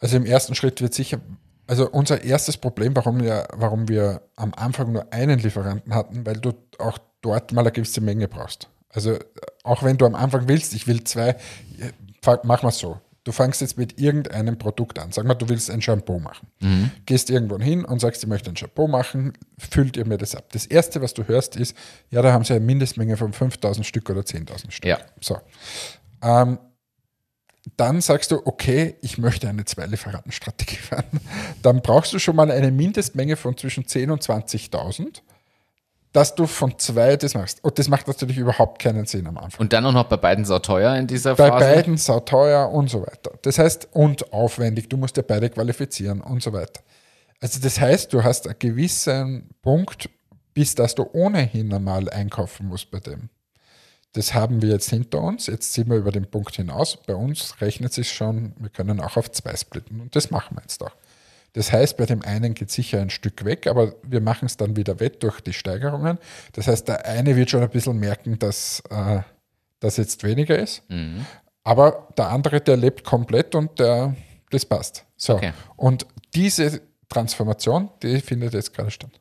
Also im ersten Schritt wird sicher, also unser erstes Problem, warum wir, warum wir am Anfang nur einen Lieferanten hatten, weil du auch dort mal eine gewisse Menge brauchst. Also äh, auch wenn du am Anfang willst, ich will zwei, äh, mach mal so. Du fängst jetzt mit irgendeinem Produkt an. Sag mal, du willst ein Shampoo machen. Gehst irgendwo hin und sagst, ich möchte ein Shampoo machen, füllt ihr mir das ab. Das Erste, was du hörst, ist, ja, da haben sie eine Mindestmenge von 5000 Stück oder 10.000 Stück. Ja. So. Ähm, dann sagst du, okay, ich möchte eine Zwei-Lieferanten-Strategie fahren. Dann brauchst du schon mal eine Mindestmenge von zwischen 10.000 und 20.000, dass du von zwei das machst. Und das macht natürlich überhaupt keinen Sinn am Anfang. Und dann auch noch bei beiden sauteuer in dieser Bei Phase? beiden sauteuer und so weiter. Das heißt, und aufwendig, du musst ja beide qualifizieren und so weiter. Also das heißt, du hast einen gewissen Punkt, bis dass du ohnehin einmal einkaufen musst bei dem. Das haben wir jetzt hinter uns. Jetzt sind wir über den Punkt hinaus. Bei uns rechnet sich schon, wir können auch auf zwei splitten. Und das machen wir jetzt auch. Das heißt, bei dem einen geht sicher ein Stück weg, aber wir machen es dann wieder wett durch die Steigerungen. Das heißt, der eine wird schon ein bisschen merken, dass äh, das jetzt weniger ist. Mhm. Aber der andere, der lebt komplett und der, das passt. So. Okay. Und diese Transformation, die findet jetzt gerade statt.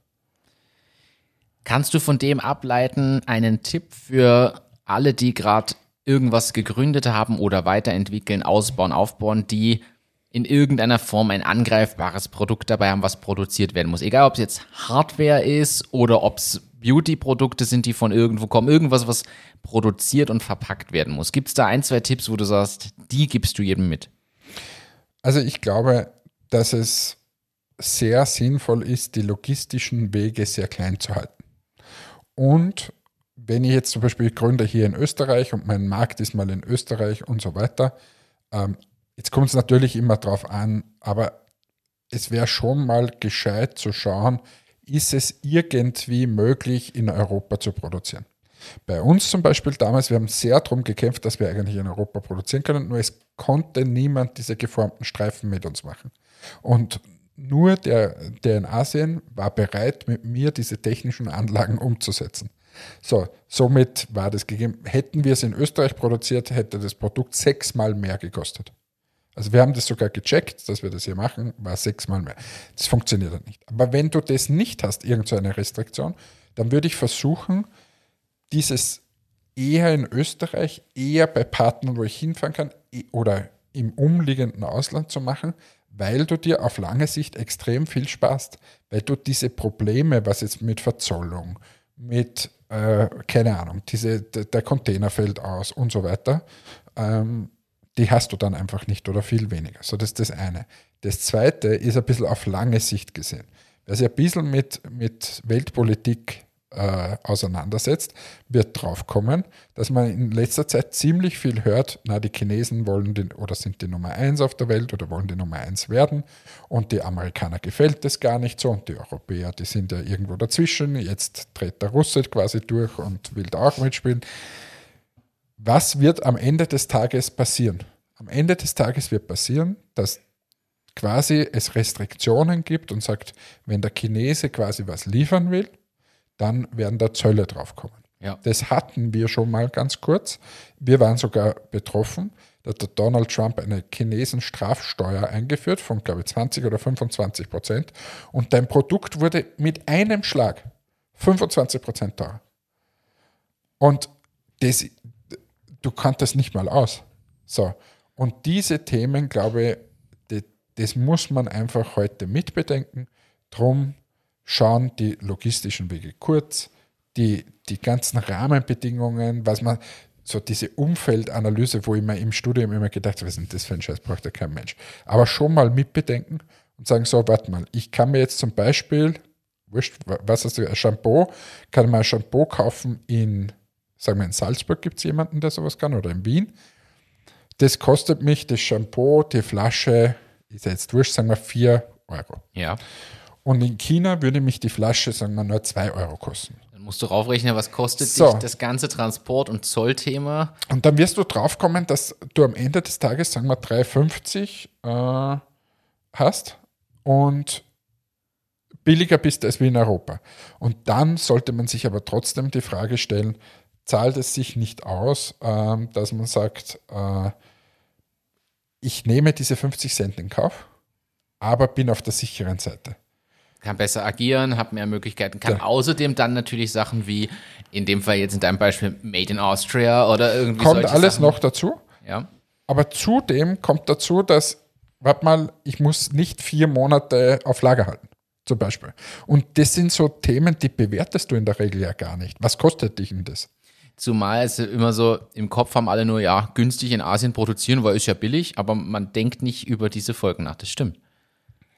Kannst du von dem ableiten einen Tipp für alle, die gerade irgendwas gegründet haben oder weiterentwickeln, ausbauen, aufbauen, die in irgendeiner Form ein angreifbares Produkt dabei haben, was produziert werden muss. Egal, ob es jetzt Hardware ist oder ob es Beauty-Produkte sind, die von irgendwo kommen, irgendwas, was produziert und verpackt werden muss. Gibt es da ein, zwei Tipps, wo du sagst, die gibst du jedem mit? Also ich glaube, dass es sehr sinnvoll ist, die logistischen Wege sehr klein zu halten. Und wenn ich jetzt zum Beispiel gründe hier in Österreich und mein Markt ist mal in Österreich und so weiter, ähm, Jetzt kommt es natürlich immer drauf an, aber es wäre schon mal gescheit zu schauen, ist es irgendwie möglich, in Europa zu produzieren. Bei uns zum Beispiel damals, wir haben sehr darum gekämpft, dass wir eigentlich in Europa produzieren können, nur es konnte niemand diese geformten Streifen mit uns machen. Und nur der, der in Asien war bereit, mit mir diese technischen Anlagen umzusetzen. So, somit war das gegeben. Hätten wir es in Österreich produziert, hätte das Produkt sechsmal mehr gekostet. Also wir haben das sogar gecheckt, dass wir das hier machen, war sechsmal mehr. Das funktioniert dann nicht. Aber wenn du das nicht hast, irgendeine Restriktion, dann würde ich versuchen, dieses eher in Österreich, eher bei Partnern, wo ich hinfahren kann, oder im umliegenden Ausland zu machen, weil du dir auf lange Sicht extrem viel sparst, weil du diese Probleme, was jetzt mit Verzollung, mit, äh, keine Ahnung, diese, der Container fällt aus und so weiter, ähm, die hast du dann einfach nicht oder viel weniger. So, das ist das eine. Das zweite ist ein bisschen auf lange Sicht gesehen. Wer sich ein bisschen mit, mit Weltpolitik äh, auseinandersetzt, wird draufkommen, dass man in letzter Zeit ziemlich viel hört, na, die Chinesen wollen den, oder sind die Nummer eins auf der Welt oder wollen die Nummer eins werden und die Amerikaner gefällt das gar nicht so und die Europäer, die sind ja irgendwo dazwischen. Jetzt dreht der Russe quasi durch und will da auch mitspielen was wird am Ende des Tages passieren? Am Ende des Tages wird passieren, dass quasi es Restriktionen gibt und sagt, wenn der Chinese quasi was liefern will, dann werden da Zölle draufkommen. Ja. Das hatten wir schon mal ganz kurz. Wir waren sogar betroffen. Da hat der Donald Trump eine Chinesen-Strafsteuer eingeführt von, glaube ich, 20 oder 25 Prozent. Und dein Produkt wurde mit einem Schlag 25 Prozent teurer. Und das, du kannst das nicht mal aus. So. Und diese Themen, glaube ich, das muss man einfach heute mitbedenken. Drum schauen die logistischen Wege kurz, die, die ganzen Rahmenbedingungen, was man, so diese Umfeldanalyse, wo ich mir im Studium immer gedacht habe, was ist das für ein Scheiß, braucht ja kein Mensch. Aber schon mal mitbedenken und sagen, so, warte mal, ich kann mir jetzt zum Beispiel, wurscht, was hast du, ein Shampoo, kann mal ein Shampoo kaufen in sagen wir in Salzburg gibt es jemanden, der sowas kann, oder in Wien. Das kostet mich das Shampoo, die Flasche, ist jetzt wurscht, sagen wir 4 Euro. Ja. Und in China würde mich die Flasche, sagen wir, nur 2 Euro kosten. Dann musst du raufrechnen, was kostet so. dich das ganze Transport- und Zollthema. Und dann wirst du draufkommen, dass du am Ende des Tages, sagen wir, 3,50 äh, hast und billiger bist als wie in Europa. Und dann sollte man sich aber trotzdem die Frage stellen, zahlt es sich nicht aus, äh, dass man sagt, äh, ich nehme diese 50 Cent in Kauf, aber bin auf der sicheren Seite. Kann besser agieren, hat mehr Möglichkeiten, kann ja. außerdem dann natürlich Sachen wie, in dem Fall jetzt in deinem Beispiel Made in Austria oder irgendwie Kommt alles Sachen. noch dazu. Ja. Aber zudem kommt dazu, dass, warte mal, ich muss nicht vier Monate auf Lager halten zum Beispiel. Und das sind so Themen, die bewertest du in der Regel ja gar nicht. Was kostet dich denn das? Zumal es immer so im Kopf haben alle nur, ja, günstig in Asien produzieren, weil ist ja billig, aber man denkt nicht über diese Folgen nach. Das stimmt.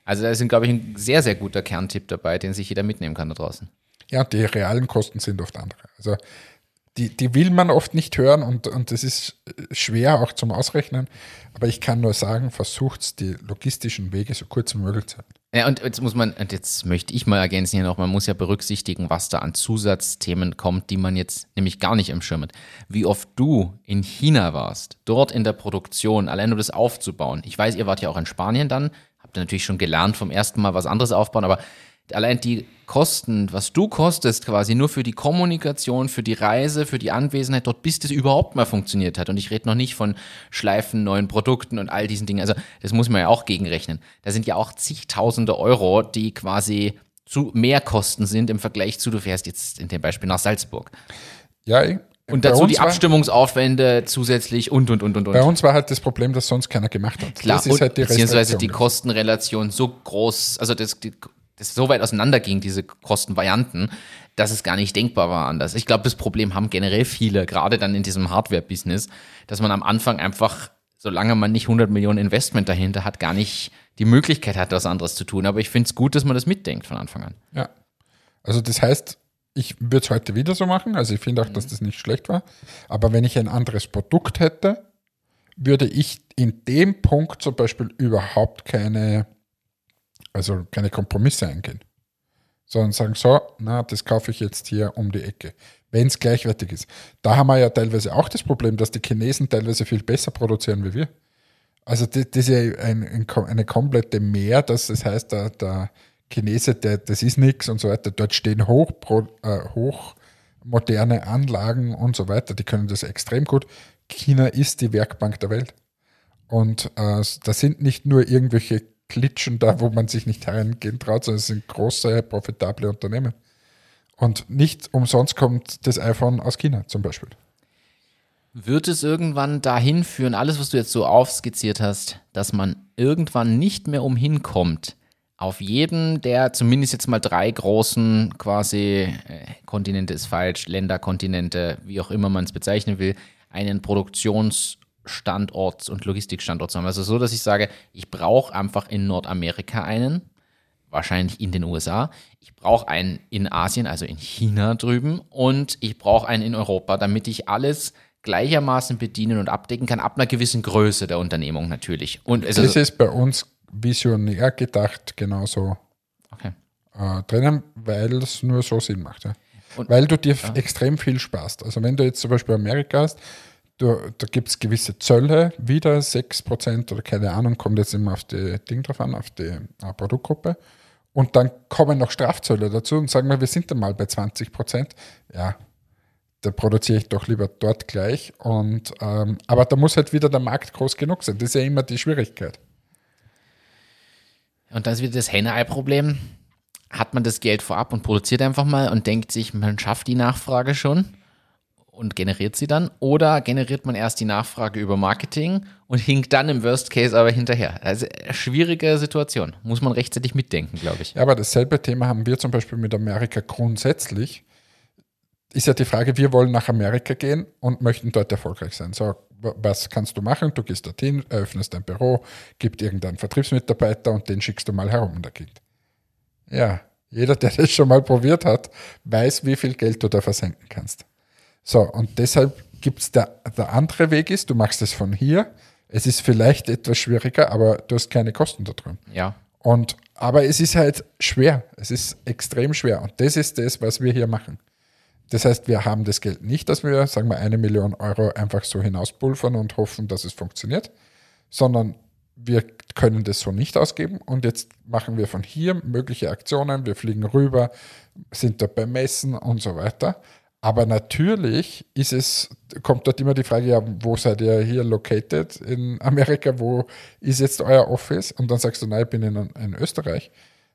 Also da ist, glaube ich, ein sehr, sehr guter Kerntipp dabei, den sich jeder mitnehmen kann da draußen. Ja, die realen Kosten sind oft andere. Also die, die will man oft nicht hören und, und das ist schwer auch zum Ausrechnen. Aber ich kann nur sagen, versucht die logistischen Wege so kurz wie möglich zu halten. Ja, und jetzt muss man, und jetzt möchte ich mal ergänzen hier noch, man muss ja berücksichtigen, was da an Zusatzthemen kommt, die man jetzt nämlich gar nicht im Schirm hat. Wie oft du in China warst, dort in der Produktion, allein um das aufzubauen. Ich weiß, ihr wart ja auch in Spanien dann, habt ihr natürlich schon gelernt vom ersten Mal was anderes aufbauen, aber allein die Kosten, was du kostest quasi nur für die Kommunikation, für die Reise, für die Anwesenheit dort, bis das überhaupt mal funktioniert hat. Und ich rede noch nicht von Schleifen, neuen Produkten und all diesen Dingen. Also das muss man ja auch gegenrechnen. Da sind ja auch zigtausende Euro, die quasi zu mehr Kosten sind im Vergleich zu, du fährst jetzt in dem Beispiel nach Salzburg. Ja, und dazu die Abstimmungsaufwände zusätzlich und, und, und, und, und. Bei uns war halt das Problem, dass sonst keiner gemacht hat. Klar, das ist halt die beziehungsweise die Kostenrelation so groß, also das, die, das so weit auseinander ging, diese Kostenvarianten, dass es gar nicht denkbar war anders. Ich glaube, das Problem haben generell viele, gerade dann in diesem Hardware-Business, dass man am Anfang einfach, solange man nicht 100 Millionen Investment dahinter hat, gar nicht die Möglichkeit hat, was anderes zu tun. Aber ich finde es gut, dass man das mitdenkt von Anfang an. Ja. Also das heißt, ich würde es heute wieder so machen. Also ich finde auch, dass das nicht schlecht war. Aber wenn ich ein anderes Produkt hätte, würde ich in dem Punkt zum Beispiel überhaupt keine also keine Kompromisse eingehen, sondern sagen so, na, das kaufe ich jetzt hier um die Ecke, wenn es gleichwertig ist. Da haben wir ja teilweise auch das Problem, dass die Chinesen teilweise viel besser produzieren wie wir. Also das, das ist ja ein, ein, eine komplette Mehr, dass das heißt, der, der Chinese, der, das ist nichts und so weiter. Dort stehen hoch, äh, hoch moderne Anlagen und so weiter, die können das extrem gut. China ist die Werkbank der Welt. Und äh, da sind nicht nur irgendwelche Klitschen da, wo man sich nicht reingehen traut, sondern es sind große, profitable Unternehmen. Und nicht umsonst kommt das iPhone aus China zum Beispiel. Wird es irgendwann dahin führen, alles, was du jetzt so aufskizziert hast, dass man irgendwann nicht mehr umhin kommt, auf jeden der zumindest jetzt mal drei großen quasi äh, Kontinente ist falsch, Länder, Kontinente, wie auch immer man es bezeichnen will, einen Produktions- Standort und Logistikstandort zu haben. Also so, dass ich sage, ich brauche einfach in Nordamerika einen, wahrscheinlich in den USA. Ich brauche einen in Asien, also in China drüben und ich brauche einen in Europa, damit ich alles gleichermaßen bedienen und abdecken kann, ab einer gewissen Größe der Unternehmung natürlich. Und also das ist bei uns visionär gedacht genauso okay. äh, drinnen, weil es nur so Sinn macht. Ja. Und, weil du dir ja. extrem viel sparst. Also wenn du jetzt zum Beispiel Amerika hast, du, da gibt es gewisse Zölle, wieder 6% oder keine Ahnung, kommt jetzt immer auf die Ding drauf an, auf die äh, Produktgruppe. Und dann kommen noch Strafzölle dazu und sagen wir, wir sind dann mal bei 20%. Ja, da produziere ich doch lieber dort gleich. Und, ähm, aber da muss halt wieder der Markt groß genug sein. Das ist ja immer die Schwierigkeit. Und dann ist wieder das Henne-Ei-Problem. Hat man das Geld vorab und produziert einfach mal und denkt sich, man schafft die Nachfrage schon? und generiert sie dann? Oder generiert man erst die Nachfrage über Marketing und hinkt dann im Worst Case aber hinterher? Also äh, schwierige Situation. Muss man rechtzeitig mitdenken, glaube ich. Ja, aber dasselbe Thema haben wir zum Beispiel mit Amerika grundsätzlich. Ist ja die Frage, wir wollen nach Amerika gehen und möchten dort erfolgreich sein. So, was kannst du machen? Du gehst dorthin, eröffnest ein Büro, gibt irgendeinen Vertriebsmitarbeiter und den schickst du mal herum in der Gegend. Ja, jeder, der das schon mal probiert hat, weiß, wie viel Geld du da versenken kannst. So, und deshalb gibt es der, der andere Weg ist, du machst es von hier. Es ist vielleicht etwas schwieriger, aber du hast keine Kosten da drin. Ja. Und, aber es ist halt schwer. Es ist extrem schwer. Und das ist das, was wir hier machen. Das heißt, wir haben das Geld nicht, dass wir, sagen wir, eine Million Euro einfach so hinauspulvern und hoffen, dass es funktioniert, sondern wir können das so nicht ausgeben und jetzt machen wir von hier mögliche Aktionen, wir fliegen rüber, sind dort beim Messen und so weiter. Aber natürlich ist es, kommt dort immer die Frage, ja, wo seid ihr hier located in Amerika? Wo ist jetzt euer Office? Und dann sagst du, nein, ich bin in, in Österreich.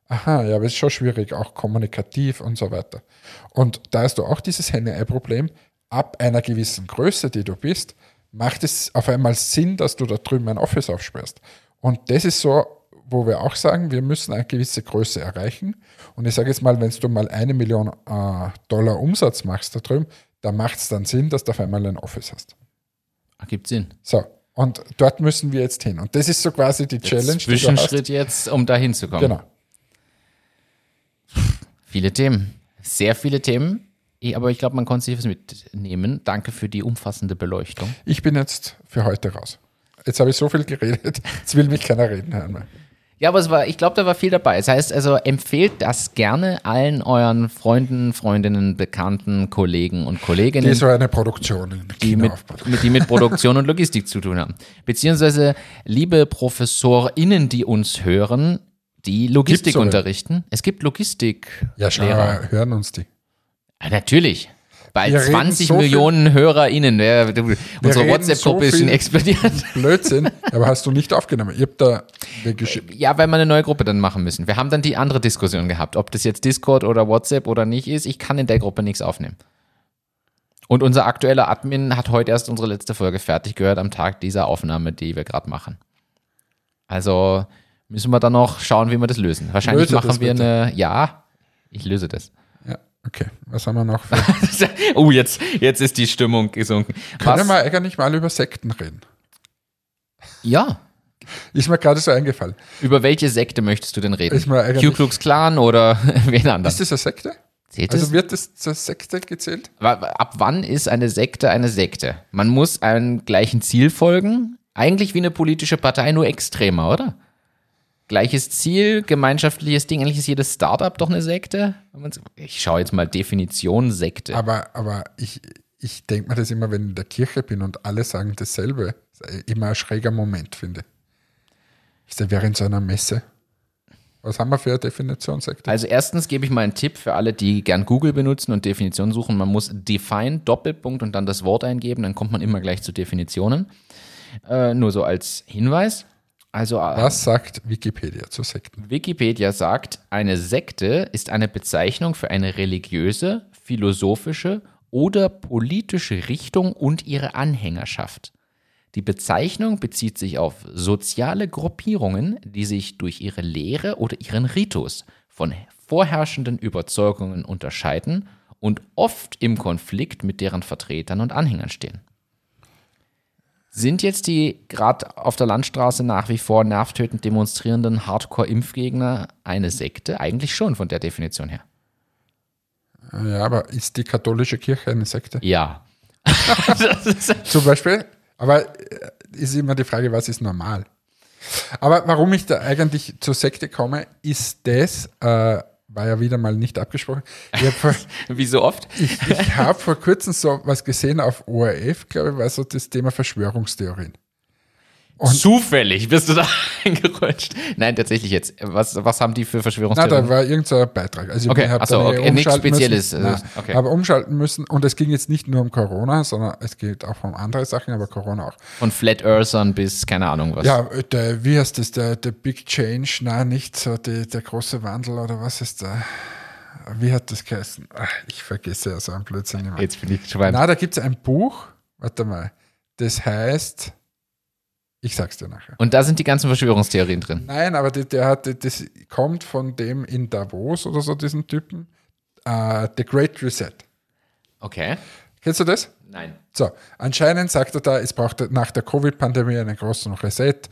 Aha, ja, aber es ist schon schwierig, auch kommunikativ und so weiter. Und da hast du auch dieses Henne-Ei-Problem. Ab einer gewissen Größe, die du bist, macht es auf einmal Sinn, dass du da drüben ein Office aufsperrst. Und das ist so, wo wir auch sagen, wir müssen eine gewisse Größe erreichen. Und ich sage jetzt mal, wenn du mal eine Million äh, Dollar Umsatz machst da drüben, da macht es dann Sinn, dass du auf einmal ein Office hast. Gibt Sinn. So, und dort müssen wir jetzt hin. Und das ist so quasi die Challenge. Zwischenschritt jetzt, um da hinzukommen. Genau. Viele Themen. Sehr viele Themen. Eh, Aber ich glaube, man konnte sich was mitnehmen. Danke für die umfassende Beleuchtung. Ich bin jetzt für heute raus. Jetzt habe ich so viel geredet, jetzt will mich keiner reden hören mehr. Ja, aber es war, ich glaube, da war viel dabei. Das heißt also, empfehlt das gerne allen euren Freunden, Freundinnen, Bekannten, Kollegen und Kolleginnen. Die so eine Produktion in die mit, mit, die mit Produktion und Logistik zu tun haben. Beziehungsweise, liebe ProfessorInnen, die uns hören, die Logistik unterrichten. Es gibt Logistik. Ja, schau, hören uns die. Ja, natürlich. Bei Wir reden 20 so Millionen HörerInnen. Ja, unsere WhatsApp-Gruppe so ist schon explodiert. Blödsinn, aber hast du nicht aufgenommen. Ich habe da. Ja, weil wir eine neue Gruppe dann machen müssen. Wir haben dann die andere Diskussion gehabt, ob das jetzt Discord oder WhatsApp oder nicht ist. Ich kann in der Gruppe nichts aufnehmen. Und unser aktueller Admin hat heute erst unsere letzte Folge fertig gehört am Tag dieser Aufnahme, die wir gerade machen. Also müssen wir dann noch schauen, wie wir das lösen. Wahrscheinlich Löse machen wir bitte. eine. Ja, ich löse das. Ja, okay. Was haben wir noch? Oh, jetzt, jetzt ist die Stimmung gesunken. Können Was? wir eigentlich mal über Sekten reden? Ja. Ist mir gerade so eingefallen. Über welche Sekte möchtest du denn reden? Ist mir Ku Klux Klan oder wen anderen? Ist das eine Sekte? Zählt? Also wird das zur Sekte gezählt? Ab wann ist eine Sekte eine Sekte? Man muss einem gleichen Ziel folgen. Eigentlich wie eine politische Partei, nur extremer, oder? Gleiches Ziel, gemeinschaftliches Ding. Eigentlich ist jedes Startup doch eine Sekte. Ich schaue jetzt mal Definition Sekte. Aber, aber ich, ich denke mir das immer, wenn ich in der Kirche bin und alle sagen dasselbe, ist immer ein schräger Moment, finde ich. Sage, wäre in so einer Messe. Was haben wir für eine Definition, Sekte? Also erstens gebe ich mal einen Tipp für alle, die gern Google benutzen und Definitionen suchen. Man muss define, Doppelpunkt und dann das Wort eingeben, dann kommt man immer gleich zu Definitionen. Äh, nur so als Hinweis. Also äh, Was sagt Wikipedia zu Sekten? Wikipedia sagt, eine Sekte ist eine Bezeichnung für eine religiöse, philosophische oder politische Richtung und ihre Anhängerschaft. Die Bezeichnung bezieht sich auf soziale Gruppierungen, die sich durch ihre Lehre oder ihren Ritus von vorherrschenden Überzeugungen unterscheiden und oft im Konflikt mit deren Vertretern und Anhängern stehen. Sind jetzt die gerade auf der Landstraße nach wie vor nervtötend demonstrierenden Hardcore-Impfgegner eine Sekte? Eigentlich schon von der Definition her. Ja, aber ist die katholische Kirche eine Sekte? Ja. Zum Beispiel. Aber äh, ist immer die Frage, was ist normal? Aber warum ich da eigentlich zur Sekte komme, ist das, äh, war ja wieder mal nicht abgesprochen. Ich habe vor, wie so oft. ich, ich hab vor kurzem so was gesehen auf ORF, glaube ich, war so das Thema Verschwörungstheorien. Und- Zufällig bist du da eingerutscht. Nein, tatsächlich jetzt. Was, was haben die für Na, Verschwörungstheorien? da war irgendein Beitrag. Also ich Okay, hab ach so, dann eh okay, nichts Spezielles, Müssen. also, Nein, okay. Aber umschalten müssen. Und es ging jetzt nicht nur um Corona, sondern es geht auch um andere Sachen, aber Corona auch. Von Flat Earthern bis keine Ahnung was. Ja, der, wie heißt das, der, der Big Change, nein, nicht so die, der große Wandel oder was ist da? Wie hat das geheißen? Ach, ich vergesse ja so einen Blödsinn immer. Jetzt bin ich gespannt. Na, da gibt es ein Buch, warte mal, das heißt, ich sag's dir nachher. Und da sind die ganzen Verschwörungstheorien drin. Nein, aber der, der hat, das kommt von dem in Davos oder so, diesen Typen, äh, The Great Reset. Okay. Kennst du das? Nein. So, anscheinend sagt er da, es braucht nach der Covid-Pandemie einen großen Reset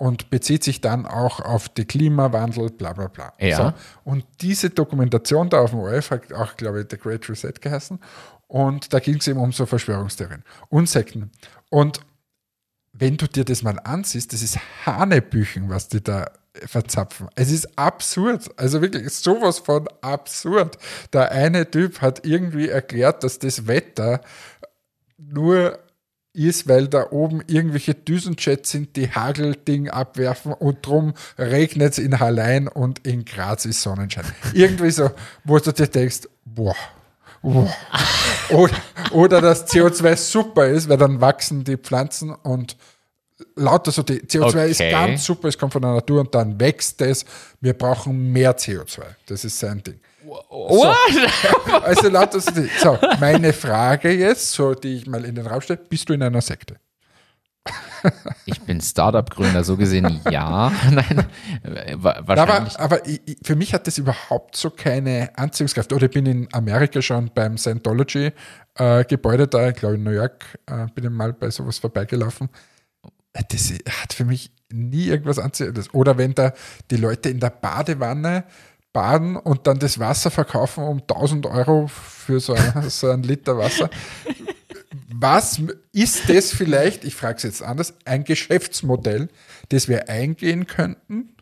und bezieht sich dann auch auf den Klimawandel, bla bla bla. Ja. So, und diese Dokumentation da auf dem ORF hat auch, glaube ich, The Great Reset geheißen. Und da ging es eben um so Verschwörungstheorien und Sekten. Und wenn du dir das mal ansiehst, das ist Hanebüchen, was die da verzapfen. Es ist absurd. Also wirklich sowas von absurd. Der eine Typ hat irgendwie erklärt, dass das Wetter nur ist, weil da oben irgendwelche Düsenjets sind, die Hagelding abwerfen und drum regnet es in Hallein und in Graz ist Sonnenschein. Irgendwie so, wo du dir denkst, boah, boah. Oder, oder dass CO2 super ist, weil dann wachsen die Pflanzen und lauter so, die CO2 ist Okay. ganz super, es kommt von der Natur und dann wächst es. Wir brauchen mehr CO2. Das ist sein Ding. What? Also lauter so, die- so, meine Frage jetzt, so die ich mal in den Raum stelle, bist du in einer Sekte? Ich bin Startup-Gründer, so gesehen ja. Nein, äh, wa- wahrscheinlich. Aber, aber ich, für mich hat das überhaupt so keine Anziehungskraft. Oder ich bin in Amerika schon beim Scientology-Gebäude da, ich glaube in New York, äh, bin ich mal bei sowas vorbeigelaufen. Äh, Das hat für mich nie irgendwas Anziehendes. Oder wenn da die Leute in der Badewanne baden und dann das Wasser verkaufen um 1000 Euro für so, ein, so einen Liter Wasser. Was ist das vielleicht, ich frage es jetzt anders, ein Geschäftsmodell, das wir eingehen könnten,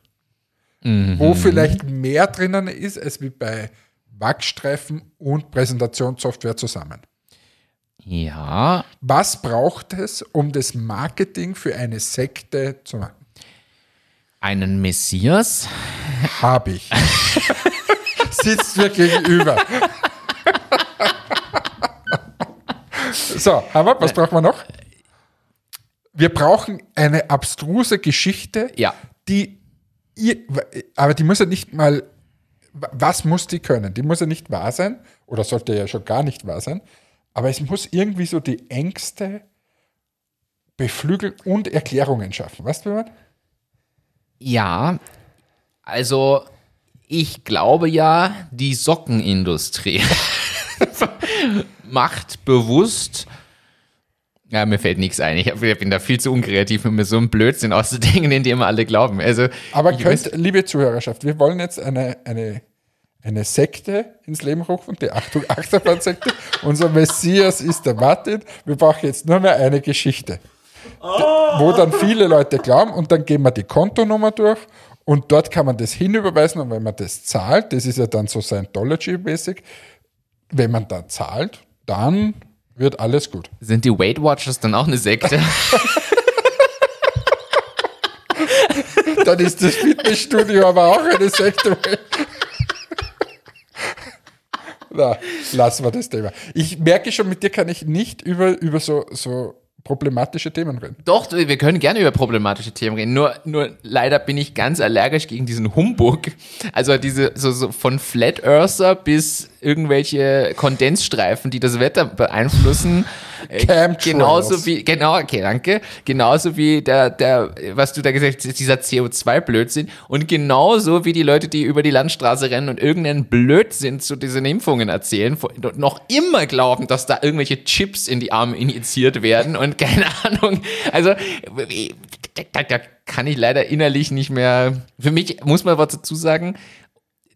wo vielleicht mehr drinnen ist, als wie bei Wachstreifen und Präsentationssoftware zusammen? Ja, Was braucht es, um das Marketing für eine Sekte zu machen? einen Messias. Habe ich. Sitzt mir gegenüber. So, aber was brauchen wir noch? Wir brauchen eine abstruse Geschichte, Ja. die, ihr- aber die muss ja nicht mal, was muss die können? Die muss ja nicht wahr sein, oder sollte ja schon gar nicht wahr sein, aber es muss irgendwie so die Ängste beflügeln und Erklärungen schaffen. Weißt du, man? Ja, also ich glaube ja, die Sockenindustrie macht bewusst. Ja, mir fällt nichts ein. Ich, bin da viel zu unkreativ, um mir so einen Blödsinn auszudenken, den die immer alle glauben. Also, Aber könnt, liebe Zuhörerschaft, wir wollen jetzt eine, eine, eine Sekte ins Leben rufen, die Achtung, Achterbahnsekte. Unser Messias ist der Martin. Wir brauchen jetzt nur mehr eine Geschichte. Wo dann viele Leute glauben und dann gehen wir die Kontonummer durch und dort kann man das hinüberweisen und wenn man das zahlt, das ist ja dann so Scientology-mäßig, wenn man da zahlt, dann wird alles gut. Sind die Weight Watchers dann auch eine Sekte? Dann ist das Fitnessstudio aber auch eine Sekte. Na, lassen wir das Thema. Ich merke schon, mit dir kann ich nicht über, über so, so problematische Themen reden. Doch, wir können gerne über problematische Themen reden. Nur, nur leider bin ich ganz allergisch gegen diesen Humbug. Also diese so, so von Flat Earther bis irgendwelche Kondensstreifen, die das Wetter beeinflussen. Äh, Chemtrails. Genauso wie, genau, okay, danke. Genauso wie der, der, was du da gesagt hast, dieser CO2-Blödsinn. Und genauso wie die Leute, die über die Landstraße rennen und irgendeinen Blödsinn zu diesen Impfungen erzählen, und noch immer glauben, dass da irgendwelche Chips in die Arme injiziert werden und keine Ahnung. Also, da, da kann ich leider innerlich nicht mehr, für mich muss man was dazu sagen,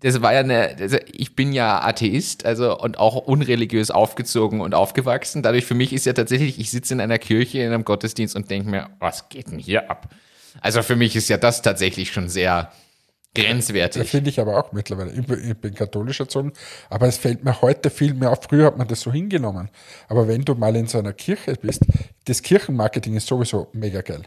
das war ja eine, also ich bin ja Atheist, also und auch unreligiös aufgezogen und aufgewachsen. Dadurch für mich ist ja tatsächlich, ich sitze in einer Kirche, in einem Gottesdienst und denke mir, was geht denn hier ab? Also für mich ist ja das tatsächlich schon sehr Das grenzwertig. finde ich aber auch mittlerweile. Ich bin, ich bin katholisch erzogen, aber es fällt mir heute viel mehr auf. Früher hat man das so hingenommen. Aber wenn du mal in so einer Kirche bist, das Kirchenmarketing ist sowieso mega geil.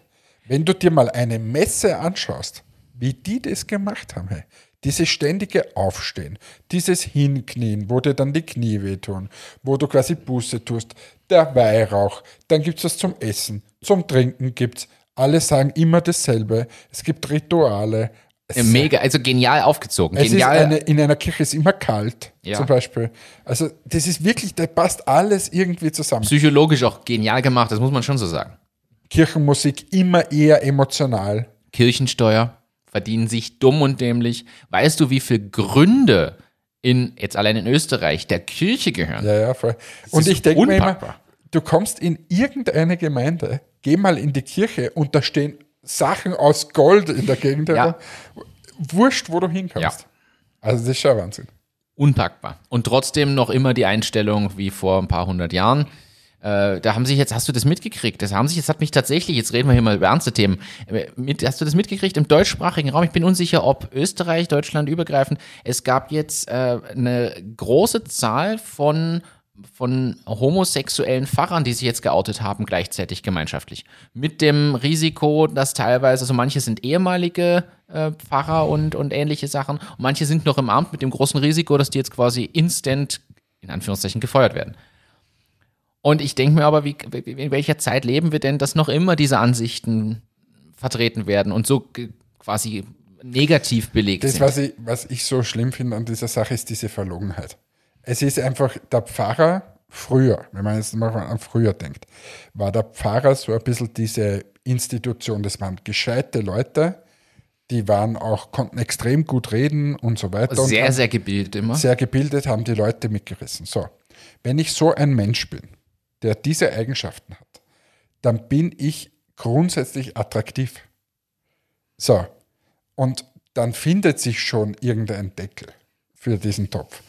Wenn du dir mal eine Messe anschaust, wie die das gemacht haben, hey, dieses ständige Aufstehen, dieses Hinknien, wo dir dann die Knie wehtun, wo du quasi Buße tust, der Weihrauch, dann gibt es was zum Essen, zum Trinken gibt's. Alle sagen immer dasselbe. Es gibt Rituale. Es Mega, also genial aufgezogen. es ist Genial. eine, in einer Kirche ist immer kalt, Ja. zum Beispiel. Also das ist wirklich, da passt alles irgendwie zusammen. psychologisch auch genial gemacht, das muss man schon so sagen. Kirchenmusik immer eher emotional. Kirchensteuer verdienen sich dumm und dämlich. Weißt du, wie viele Gründe in, jetzt allein in Österreich, der Kirche gehören? Ja, ja, voll. Und ist ich denke mir immer, du kommst in irgendeine Gemeinde, geh mal in die Kirche und da stehen Sachen aus Gold in der Gegend. Ja. Wurscht, wo du hinkommst. Ja. Also das ist schon Wahnsinn. Unpackbar. Und trotzdem noch immer die Einstellung wie vor ein paar hundert Jahren. Äh, da haben sich jetzt, hast du das mitgekriegt? Das haben sich, jetzt hat mich tatsächlich, jetzt reden wir hier mal über ernste Themen. Äh, Mit, hast du das mitgekriegt im deutschsprachigen Raum? Ich bin unsicher, ob Österreich, Deutschland übergreifend. Es gab jetzt äh, eine große Zahl von von homosexuellen Pfarrern, die sich jetzt geoutet haben, gleichzeitig gemeinschaftlich. Mit dem Risiko, dass teilweise, also manche sind ehemalige äh, Pfarrer und, und ähnliche Sachen, und manche sind noch im Amt mit dem großen Risiko, dass die jetzt quasi instant, in Anführungszeichen, gefeuert werden. Und ich denke mir aber, wie, in welcher Zeit leben wir denn, dass noch immer diese Ansichten vertreten werden und so quasi negativ belegt Das, sind? was ich, was ich so schlimm finde an dieser Sache, ist diese Verlogenheit. Es ist einfach, der Pfarrer früher, wenn man jetzt mal an früher denkt, war der Pfarrer so ein bisschen diese Institution. Das waren gescheite Leute, die waren auch, konnten extrem gut reden und so weiter. Sehr, sehr gebildet immer. sehr gebildet, haben die Leute mitgerissen. So, wenn ich so ein Mensch bin, der diese Eigenschaften hat, dann bin ich grundsätzlich attraktiv. So, und dann findet sich schon irgendein Deckel für diesen Topf.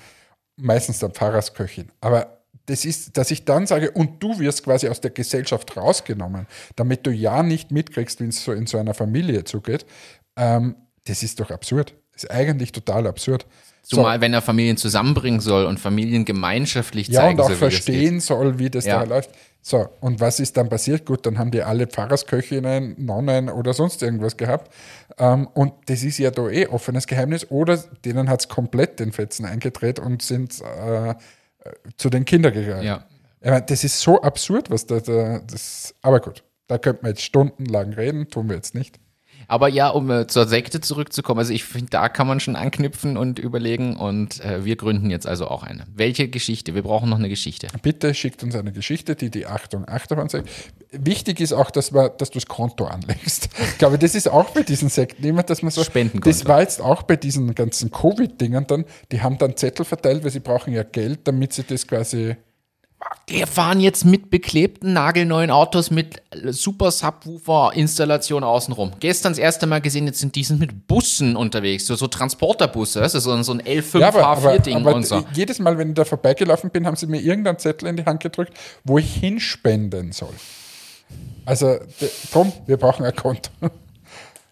Meistens der Pfarrersköchin. Aber das ist, dass ich dann sage, und du wirst quasi aus der Gesellschaft rausgenommen, damit du ja nicht mitkriegst, wie es so in so einer Familie zugeht, ähm, das ist doch absurd. Ist eigentlich total absurd. Zumal, so. wenn er Familien zusammenbringen soll und Familien gemeinschaftlich ja, zeigen soll. Ja, und auch verstehen soll, wie das ja. da läuft. So, und was ist dann passiert? Gut, dann haben die alle Pfarrersköchinnen, Nonnen oder sonst irgendwas gehabt. Ähm, und das ist ja da eh offenes Geheimnis. Oder denen hat es komplett den Fetzen eingedreht und sind äh, zu den Kindern gegangen. Ja. Meine, das ist so absurd, was da, da das. Aber gut, da könnte man jetzt stundenlang reden, tun wir jetzt nicht. Aber ja, um äh, zur Sekte zurückzukommen, also ich finde, da kann man schon anknüpfen und überlegen und äh, wir gründen jetzt also auch eine. Welche Geschichte? Wir brauchen noch eine Geschichte. Bitte schickt uns eine Geschichte, die die Achtung Achterbahn sagt. Wichtig ist auch, dass, man, dass du das Konto anlegst. Ich glaube, das ist auch bei diesen Sekten immer, dass man so. Spendenkonto. Das war jetzt auch bei diesen ganzen Covid-Dingern dann, die haben dann Zettel verteilt, weil sie brauchen ja Geld, damit sie das quasi die fahren jetzt mit beklebten, nagelneuen Autos mit super Subwoofer-Installation außenrum. Gestern das erste Mal gesehen, jetzt sind die sind mit Bussen unterwegs, so, so Transporterbusse, du, so, so ein L5 ja, aber, H4-Ding aber, aber und so. Jedes Mal, wenn ich da vorbeigelaufen bin, haben sie mir irgendeinen Zettel in die Hand gedrückt, wo ich hinspenden soll. Also, Tom, wir brauchen ein Konto.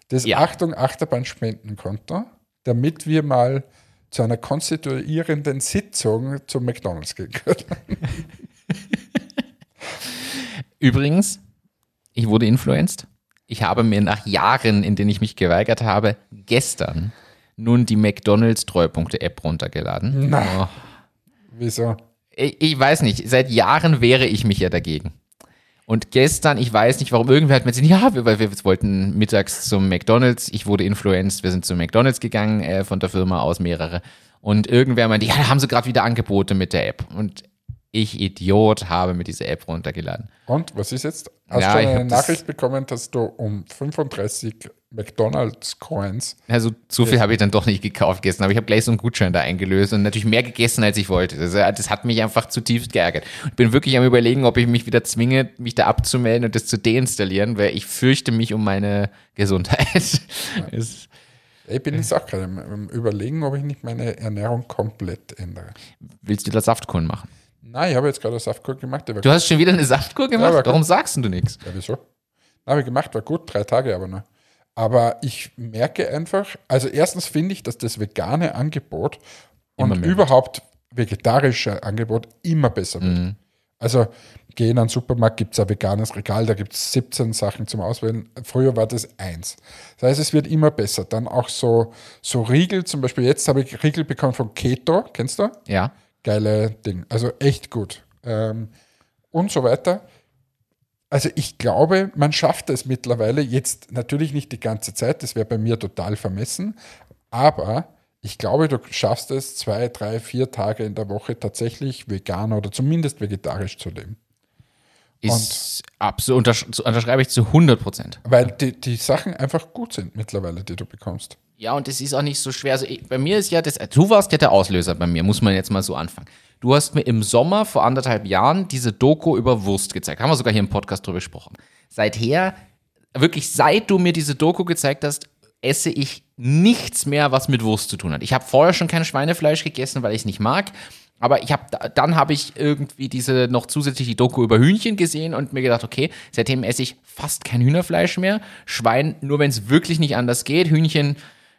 Das Ja. Achtung Achterbahn-Spendenkonto, damit wir mal zu einer konstituierenden Sitzung zum McDonalds gehen können. Übrigens, ich wurde influenced. Ich habe mir nach Jahren, in denen ich mich geweigert habe, gestern nun die McDonalds Treupunkte App runtergeladen. Na. Oh. Wieso? Ich, ich weiß nicht, seit Jahren wehre ich mich ja dagegen. Und gestern, ich weiß nicht, warum irgendwer hat mir gesagt, ja, wir, weil wir wollten mittags zum McDonalds, ich wurde influenced, wir sind zum McDonalds gegangen, äh, von der Firma aus mehrere. Und irgendwer meinte, ja, da haben sie gerade wieder Angebote mit der App. Und ich, Idiot, habe mir diese App runtergeladen. Und was ist jetzt? Hast Ja, du eine Nachricht bekommen, dass du um 35 McDonalds Coins Also so viel habe ich dann doch nicht gekauft gestern, aber ich habe gleich so einen Gutschein da eingelöst und natürlich mehr gegessen, als ich wollte. Das, das hat mich einfach zutiefst geärgert. Ich bin wirklich am überlegen, ob ich mich wieder zwinge, mich da abzumelden und das zu deinstallieren, weil ich fürchte mich um meine Gesundheit. Es- Ich bin jetzt auch gerade im, Überlegen, ob ich nicht meine Ernährung komplett ändere. willst du da Saftkuren machen? Nein, ich habe jetzt gerade eine Saftkur gemacht. Du hast schon wieder eine Saftkur gemacht? gut. Warum sagst du nichts? Ja, wieso? Habe ich gemacht, war gut, drei Tage aber nur. Aber ich merke einfach, also erstens finde ich, dass das vegane Angebot und überhaupt vegetarische Angebot immer besser wird. Mhm. Also gehe in einen Supermarkt, gibt es ein veganes Regal, da gibt es 17 Sachen zum Auswählen. Früher war das eins. Das heißt, es wird immer besser. Dann auch so, so Riegel, zum Beispiel jetzt habe ich Riegel bekommen von Keto, kennst du? Ja. Geile Ding. Also echt gut. Ähm, und so weiter. Also ich glaube, man schafft es mittlerweile jetzt natürlich nicht die ganze Zeit, das wäre bei mir total vermessen, aber ich glaube, du schaffst es zwei, drei, vier Tage in der Woche tatsächlich vegan oder zumindest vegetarisch zu leben. Ist absolut, untersch unterschreibe ich zu 100 Prozent. Weil die, die Sachen einfach gut sind mittlerweile, die du bekommst. Ja, und es ist auch nicht so schwer. Also ich, bei mir ist ja das, du warst ja der Auslöser bei mir, muss man jetzt mal so anfangen. Du hast mir im Sommer vor anderthalb Jahren diese Doku über Wurst gezeigt. Haben wir sogar hier im Podcast drüber gesprochen. Seither, wirklich seit du mir diese Doku gezeigt hast, esse ich nichts mehr, was mit Wurst zu tun hat. Ich habe vorher schon kein Schweinefleisch gegessen, weil ich es nicht mag. Aber ich habe dann habe ich irgendwie diese noch zusätzlich die Doku über Hühnchen gesehen und mir gedacht, okay, seitdem esse ich fast kein Hühnerfleisch mehr. Schwein nur wenn es wirklich nicht anders geht. Hühnchen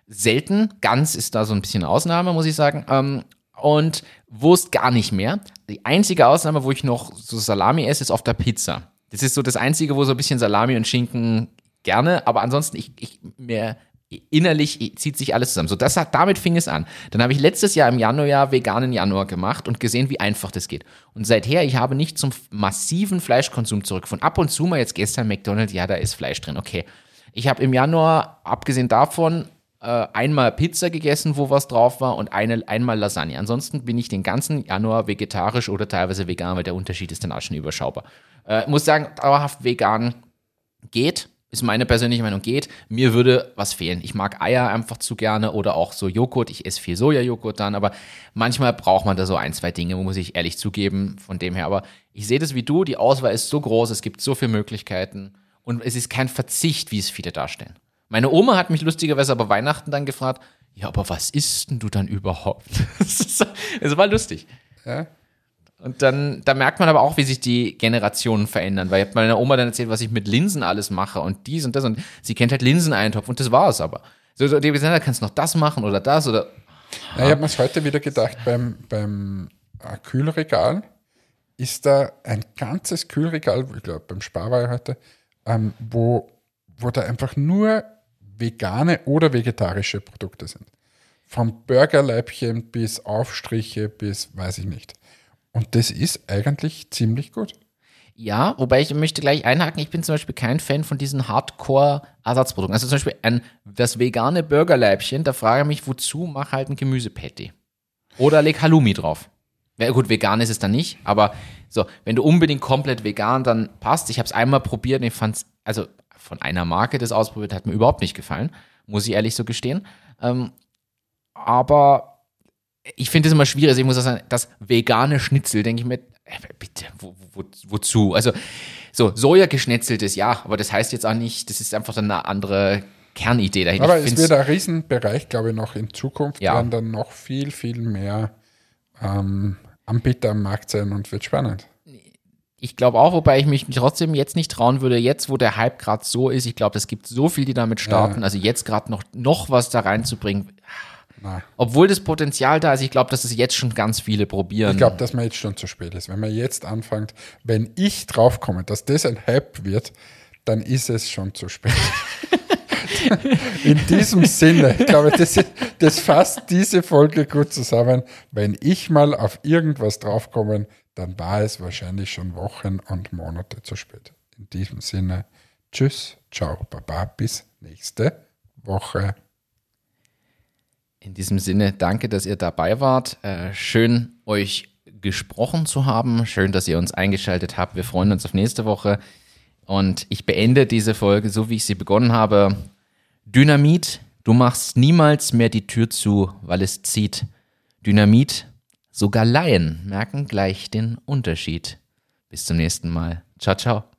selten. Gans ist da so ein bisschen Ausnahme, muss ich sagen. Ähm, und Wurst gar nicht mehr. Die einzige Ausnahme, wo ich noch so Salami esse, ist auf der Pizza. Das ist so das Einzige, wo so ein bisschen Salami und Schinken gerne, aber ansonsten, ich, ich mir innerlich zieht sich alles zusammen. So, das hat, damit fing es an. Dann habe ich letztes Jahr im Januar veganen Januar gemacht und gesehen, wie einfach das geht. Und seither, ich habe nicht zum massiven Fleischkonsum zurückgefunden. Ab und zu mal jetzt gestern McDonald's, ja, da ist Fleisch drin, okay. Ich habe im Januar, abgesehen davon, äh, einmal Pizza gegessen, wo was drauf war und eine, einmal Lasagne. Ansonsten bin ich den ganzen Januar vegetarisch oder teilweise vegan, weil der Unterschied ist dann auch schon überschaubar. Äh, muss sagen, dauerhaft vegan geht, ist meine persönliche Meinung, geht. Mir würde was fehlen. Ich mag Eier einfach zu gerne oder auch so Joghurt. Ich esse viel Sojajoghurt dann, aber manchmal braucht man da so ein, zwei Dinge, muss ich ehrlich zugeben, von dem her. Aber ich sehe das wie du, die Auswahl ist so groß, es gibt so viele Möglichkeiten und es ist kein Verzicht, wie es viele darstellen. Meine Oma hat mich lustigerweise aber Weihnachten dann gefragt, ja, aber was isst denn du dann überhaupt? Es war lustig. Ja? Und dann, da merkt man aber auch, wie sich die Generationen verändern. Weil ich habe meiner Oma dann erzählt, was ich mit Linsen alles mache und dies und das. Und sie kennt halt Linseneintopf und das war es aber. So, so die gesagt, da kannst du noch das machen oder das oder. Ja, ich habe mir heute wieder gedacht, beim, beim äh, Kühlregal ist da ein ganzes Kühlregal, ich glaube beim Spar war ich heute, ähm, wo, wo da einfach nur vegane oder vegetarische Produkte sind. Vom Burgerleibchen bis Aufstriche bis weiß ich nicht. Und das ist eigentlich ziemlich gut. Ja, wobei ich möchte gleich einhaken, ich bin zum Beispiel kein Fan von diesen Hardcore-Ersatzprodukten. Also zum Beispiel ein, das vegane Burgerleibchen, da frage ich mich, wozu, mach halt ein Gemüsepatty. Oder leg Halloumi drauf. Ja, gut, vegan ist es dann nicht, aber so, wenn du unbedingt komplett vegan, dann passt. Ich habe es einmal probiert und ich fand es, also von einer Marke das ausprobiert, hat mir überhaupt nicht gefallen, muss ich ehrlich so gestehen. Ähm, aber ich finde es immer schwierig, also ich muss auch sagen, das vegane Schnitzel, denke ich mir, äh, bitte, wo, wo, wozu? Also, so, Soja geschnetzeltes, ja, aber das heißt jetzt auch nicht, das ist einfach eine andere Kernidee dahinter. Aber Ich es wird ein Riesenbereich, glaube ich, noch in Zukunft. Ja. werden dann noch viel, viel mehr ähm, Anbieter am Markt sein und wird spannend. Ich glaube auch, wobei ich mich trotzdem jetzt nicht trauen würde, jetzt wo der Hype gerade so ist, ich glaube, es gibt so viel, die damit starten, also jetzt gerade noch, noch was da reinzubringen, Na, obwohl das Potenzial da ist, ich glaube, dass es jetzt schon ganz viele probieren. ich glaube, dass man jetzt schon zu spät ist. Wenn man jetzt anfängt, wenn ich draufkomme, dass das ein Hype wird, dann ist es schon zu spät. In diesem Sinne, ich glaube, das, das fasst diese Folge gut zusammen. Wenn ich mal auf irgendwas draufkomme, dann war es wahrscheinlich schon Wochen und Monate zu spät. In diesem Sinne, tschüss, ciao, baba, bis nächste Woche. In diesem Sinne, danke, dass ihr dabei wart. Äh, schön, euch gesprochen zu haben. Schön, dass ihr uns eingeschaltet habt. Wir freuen uns auf nächste Woche. Und ich beende diese Folge so, wie ich sie begonnen habe. Dynamit, du machst niemals mehr die Tür zu, weil es zieht. Dynamit, sogar Laien merken gleich den Unterschied. Bis zum nächsten Mal. Ciao, ciao.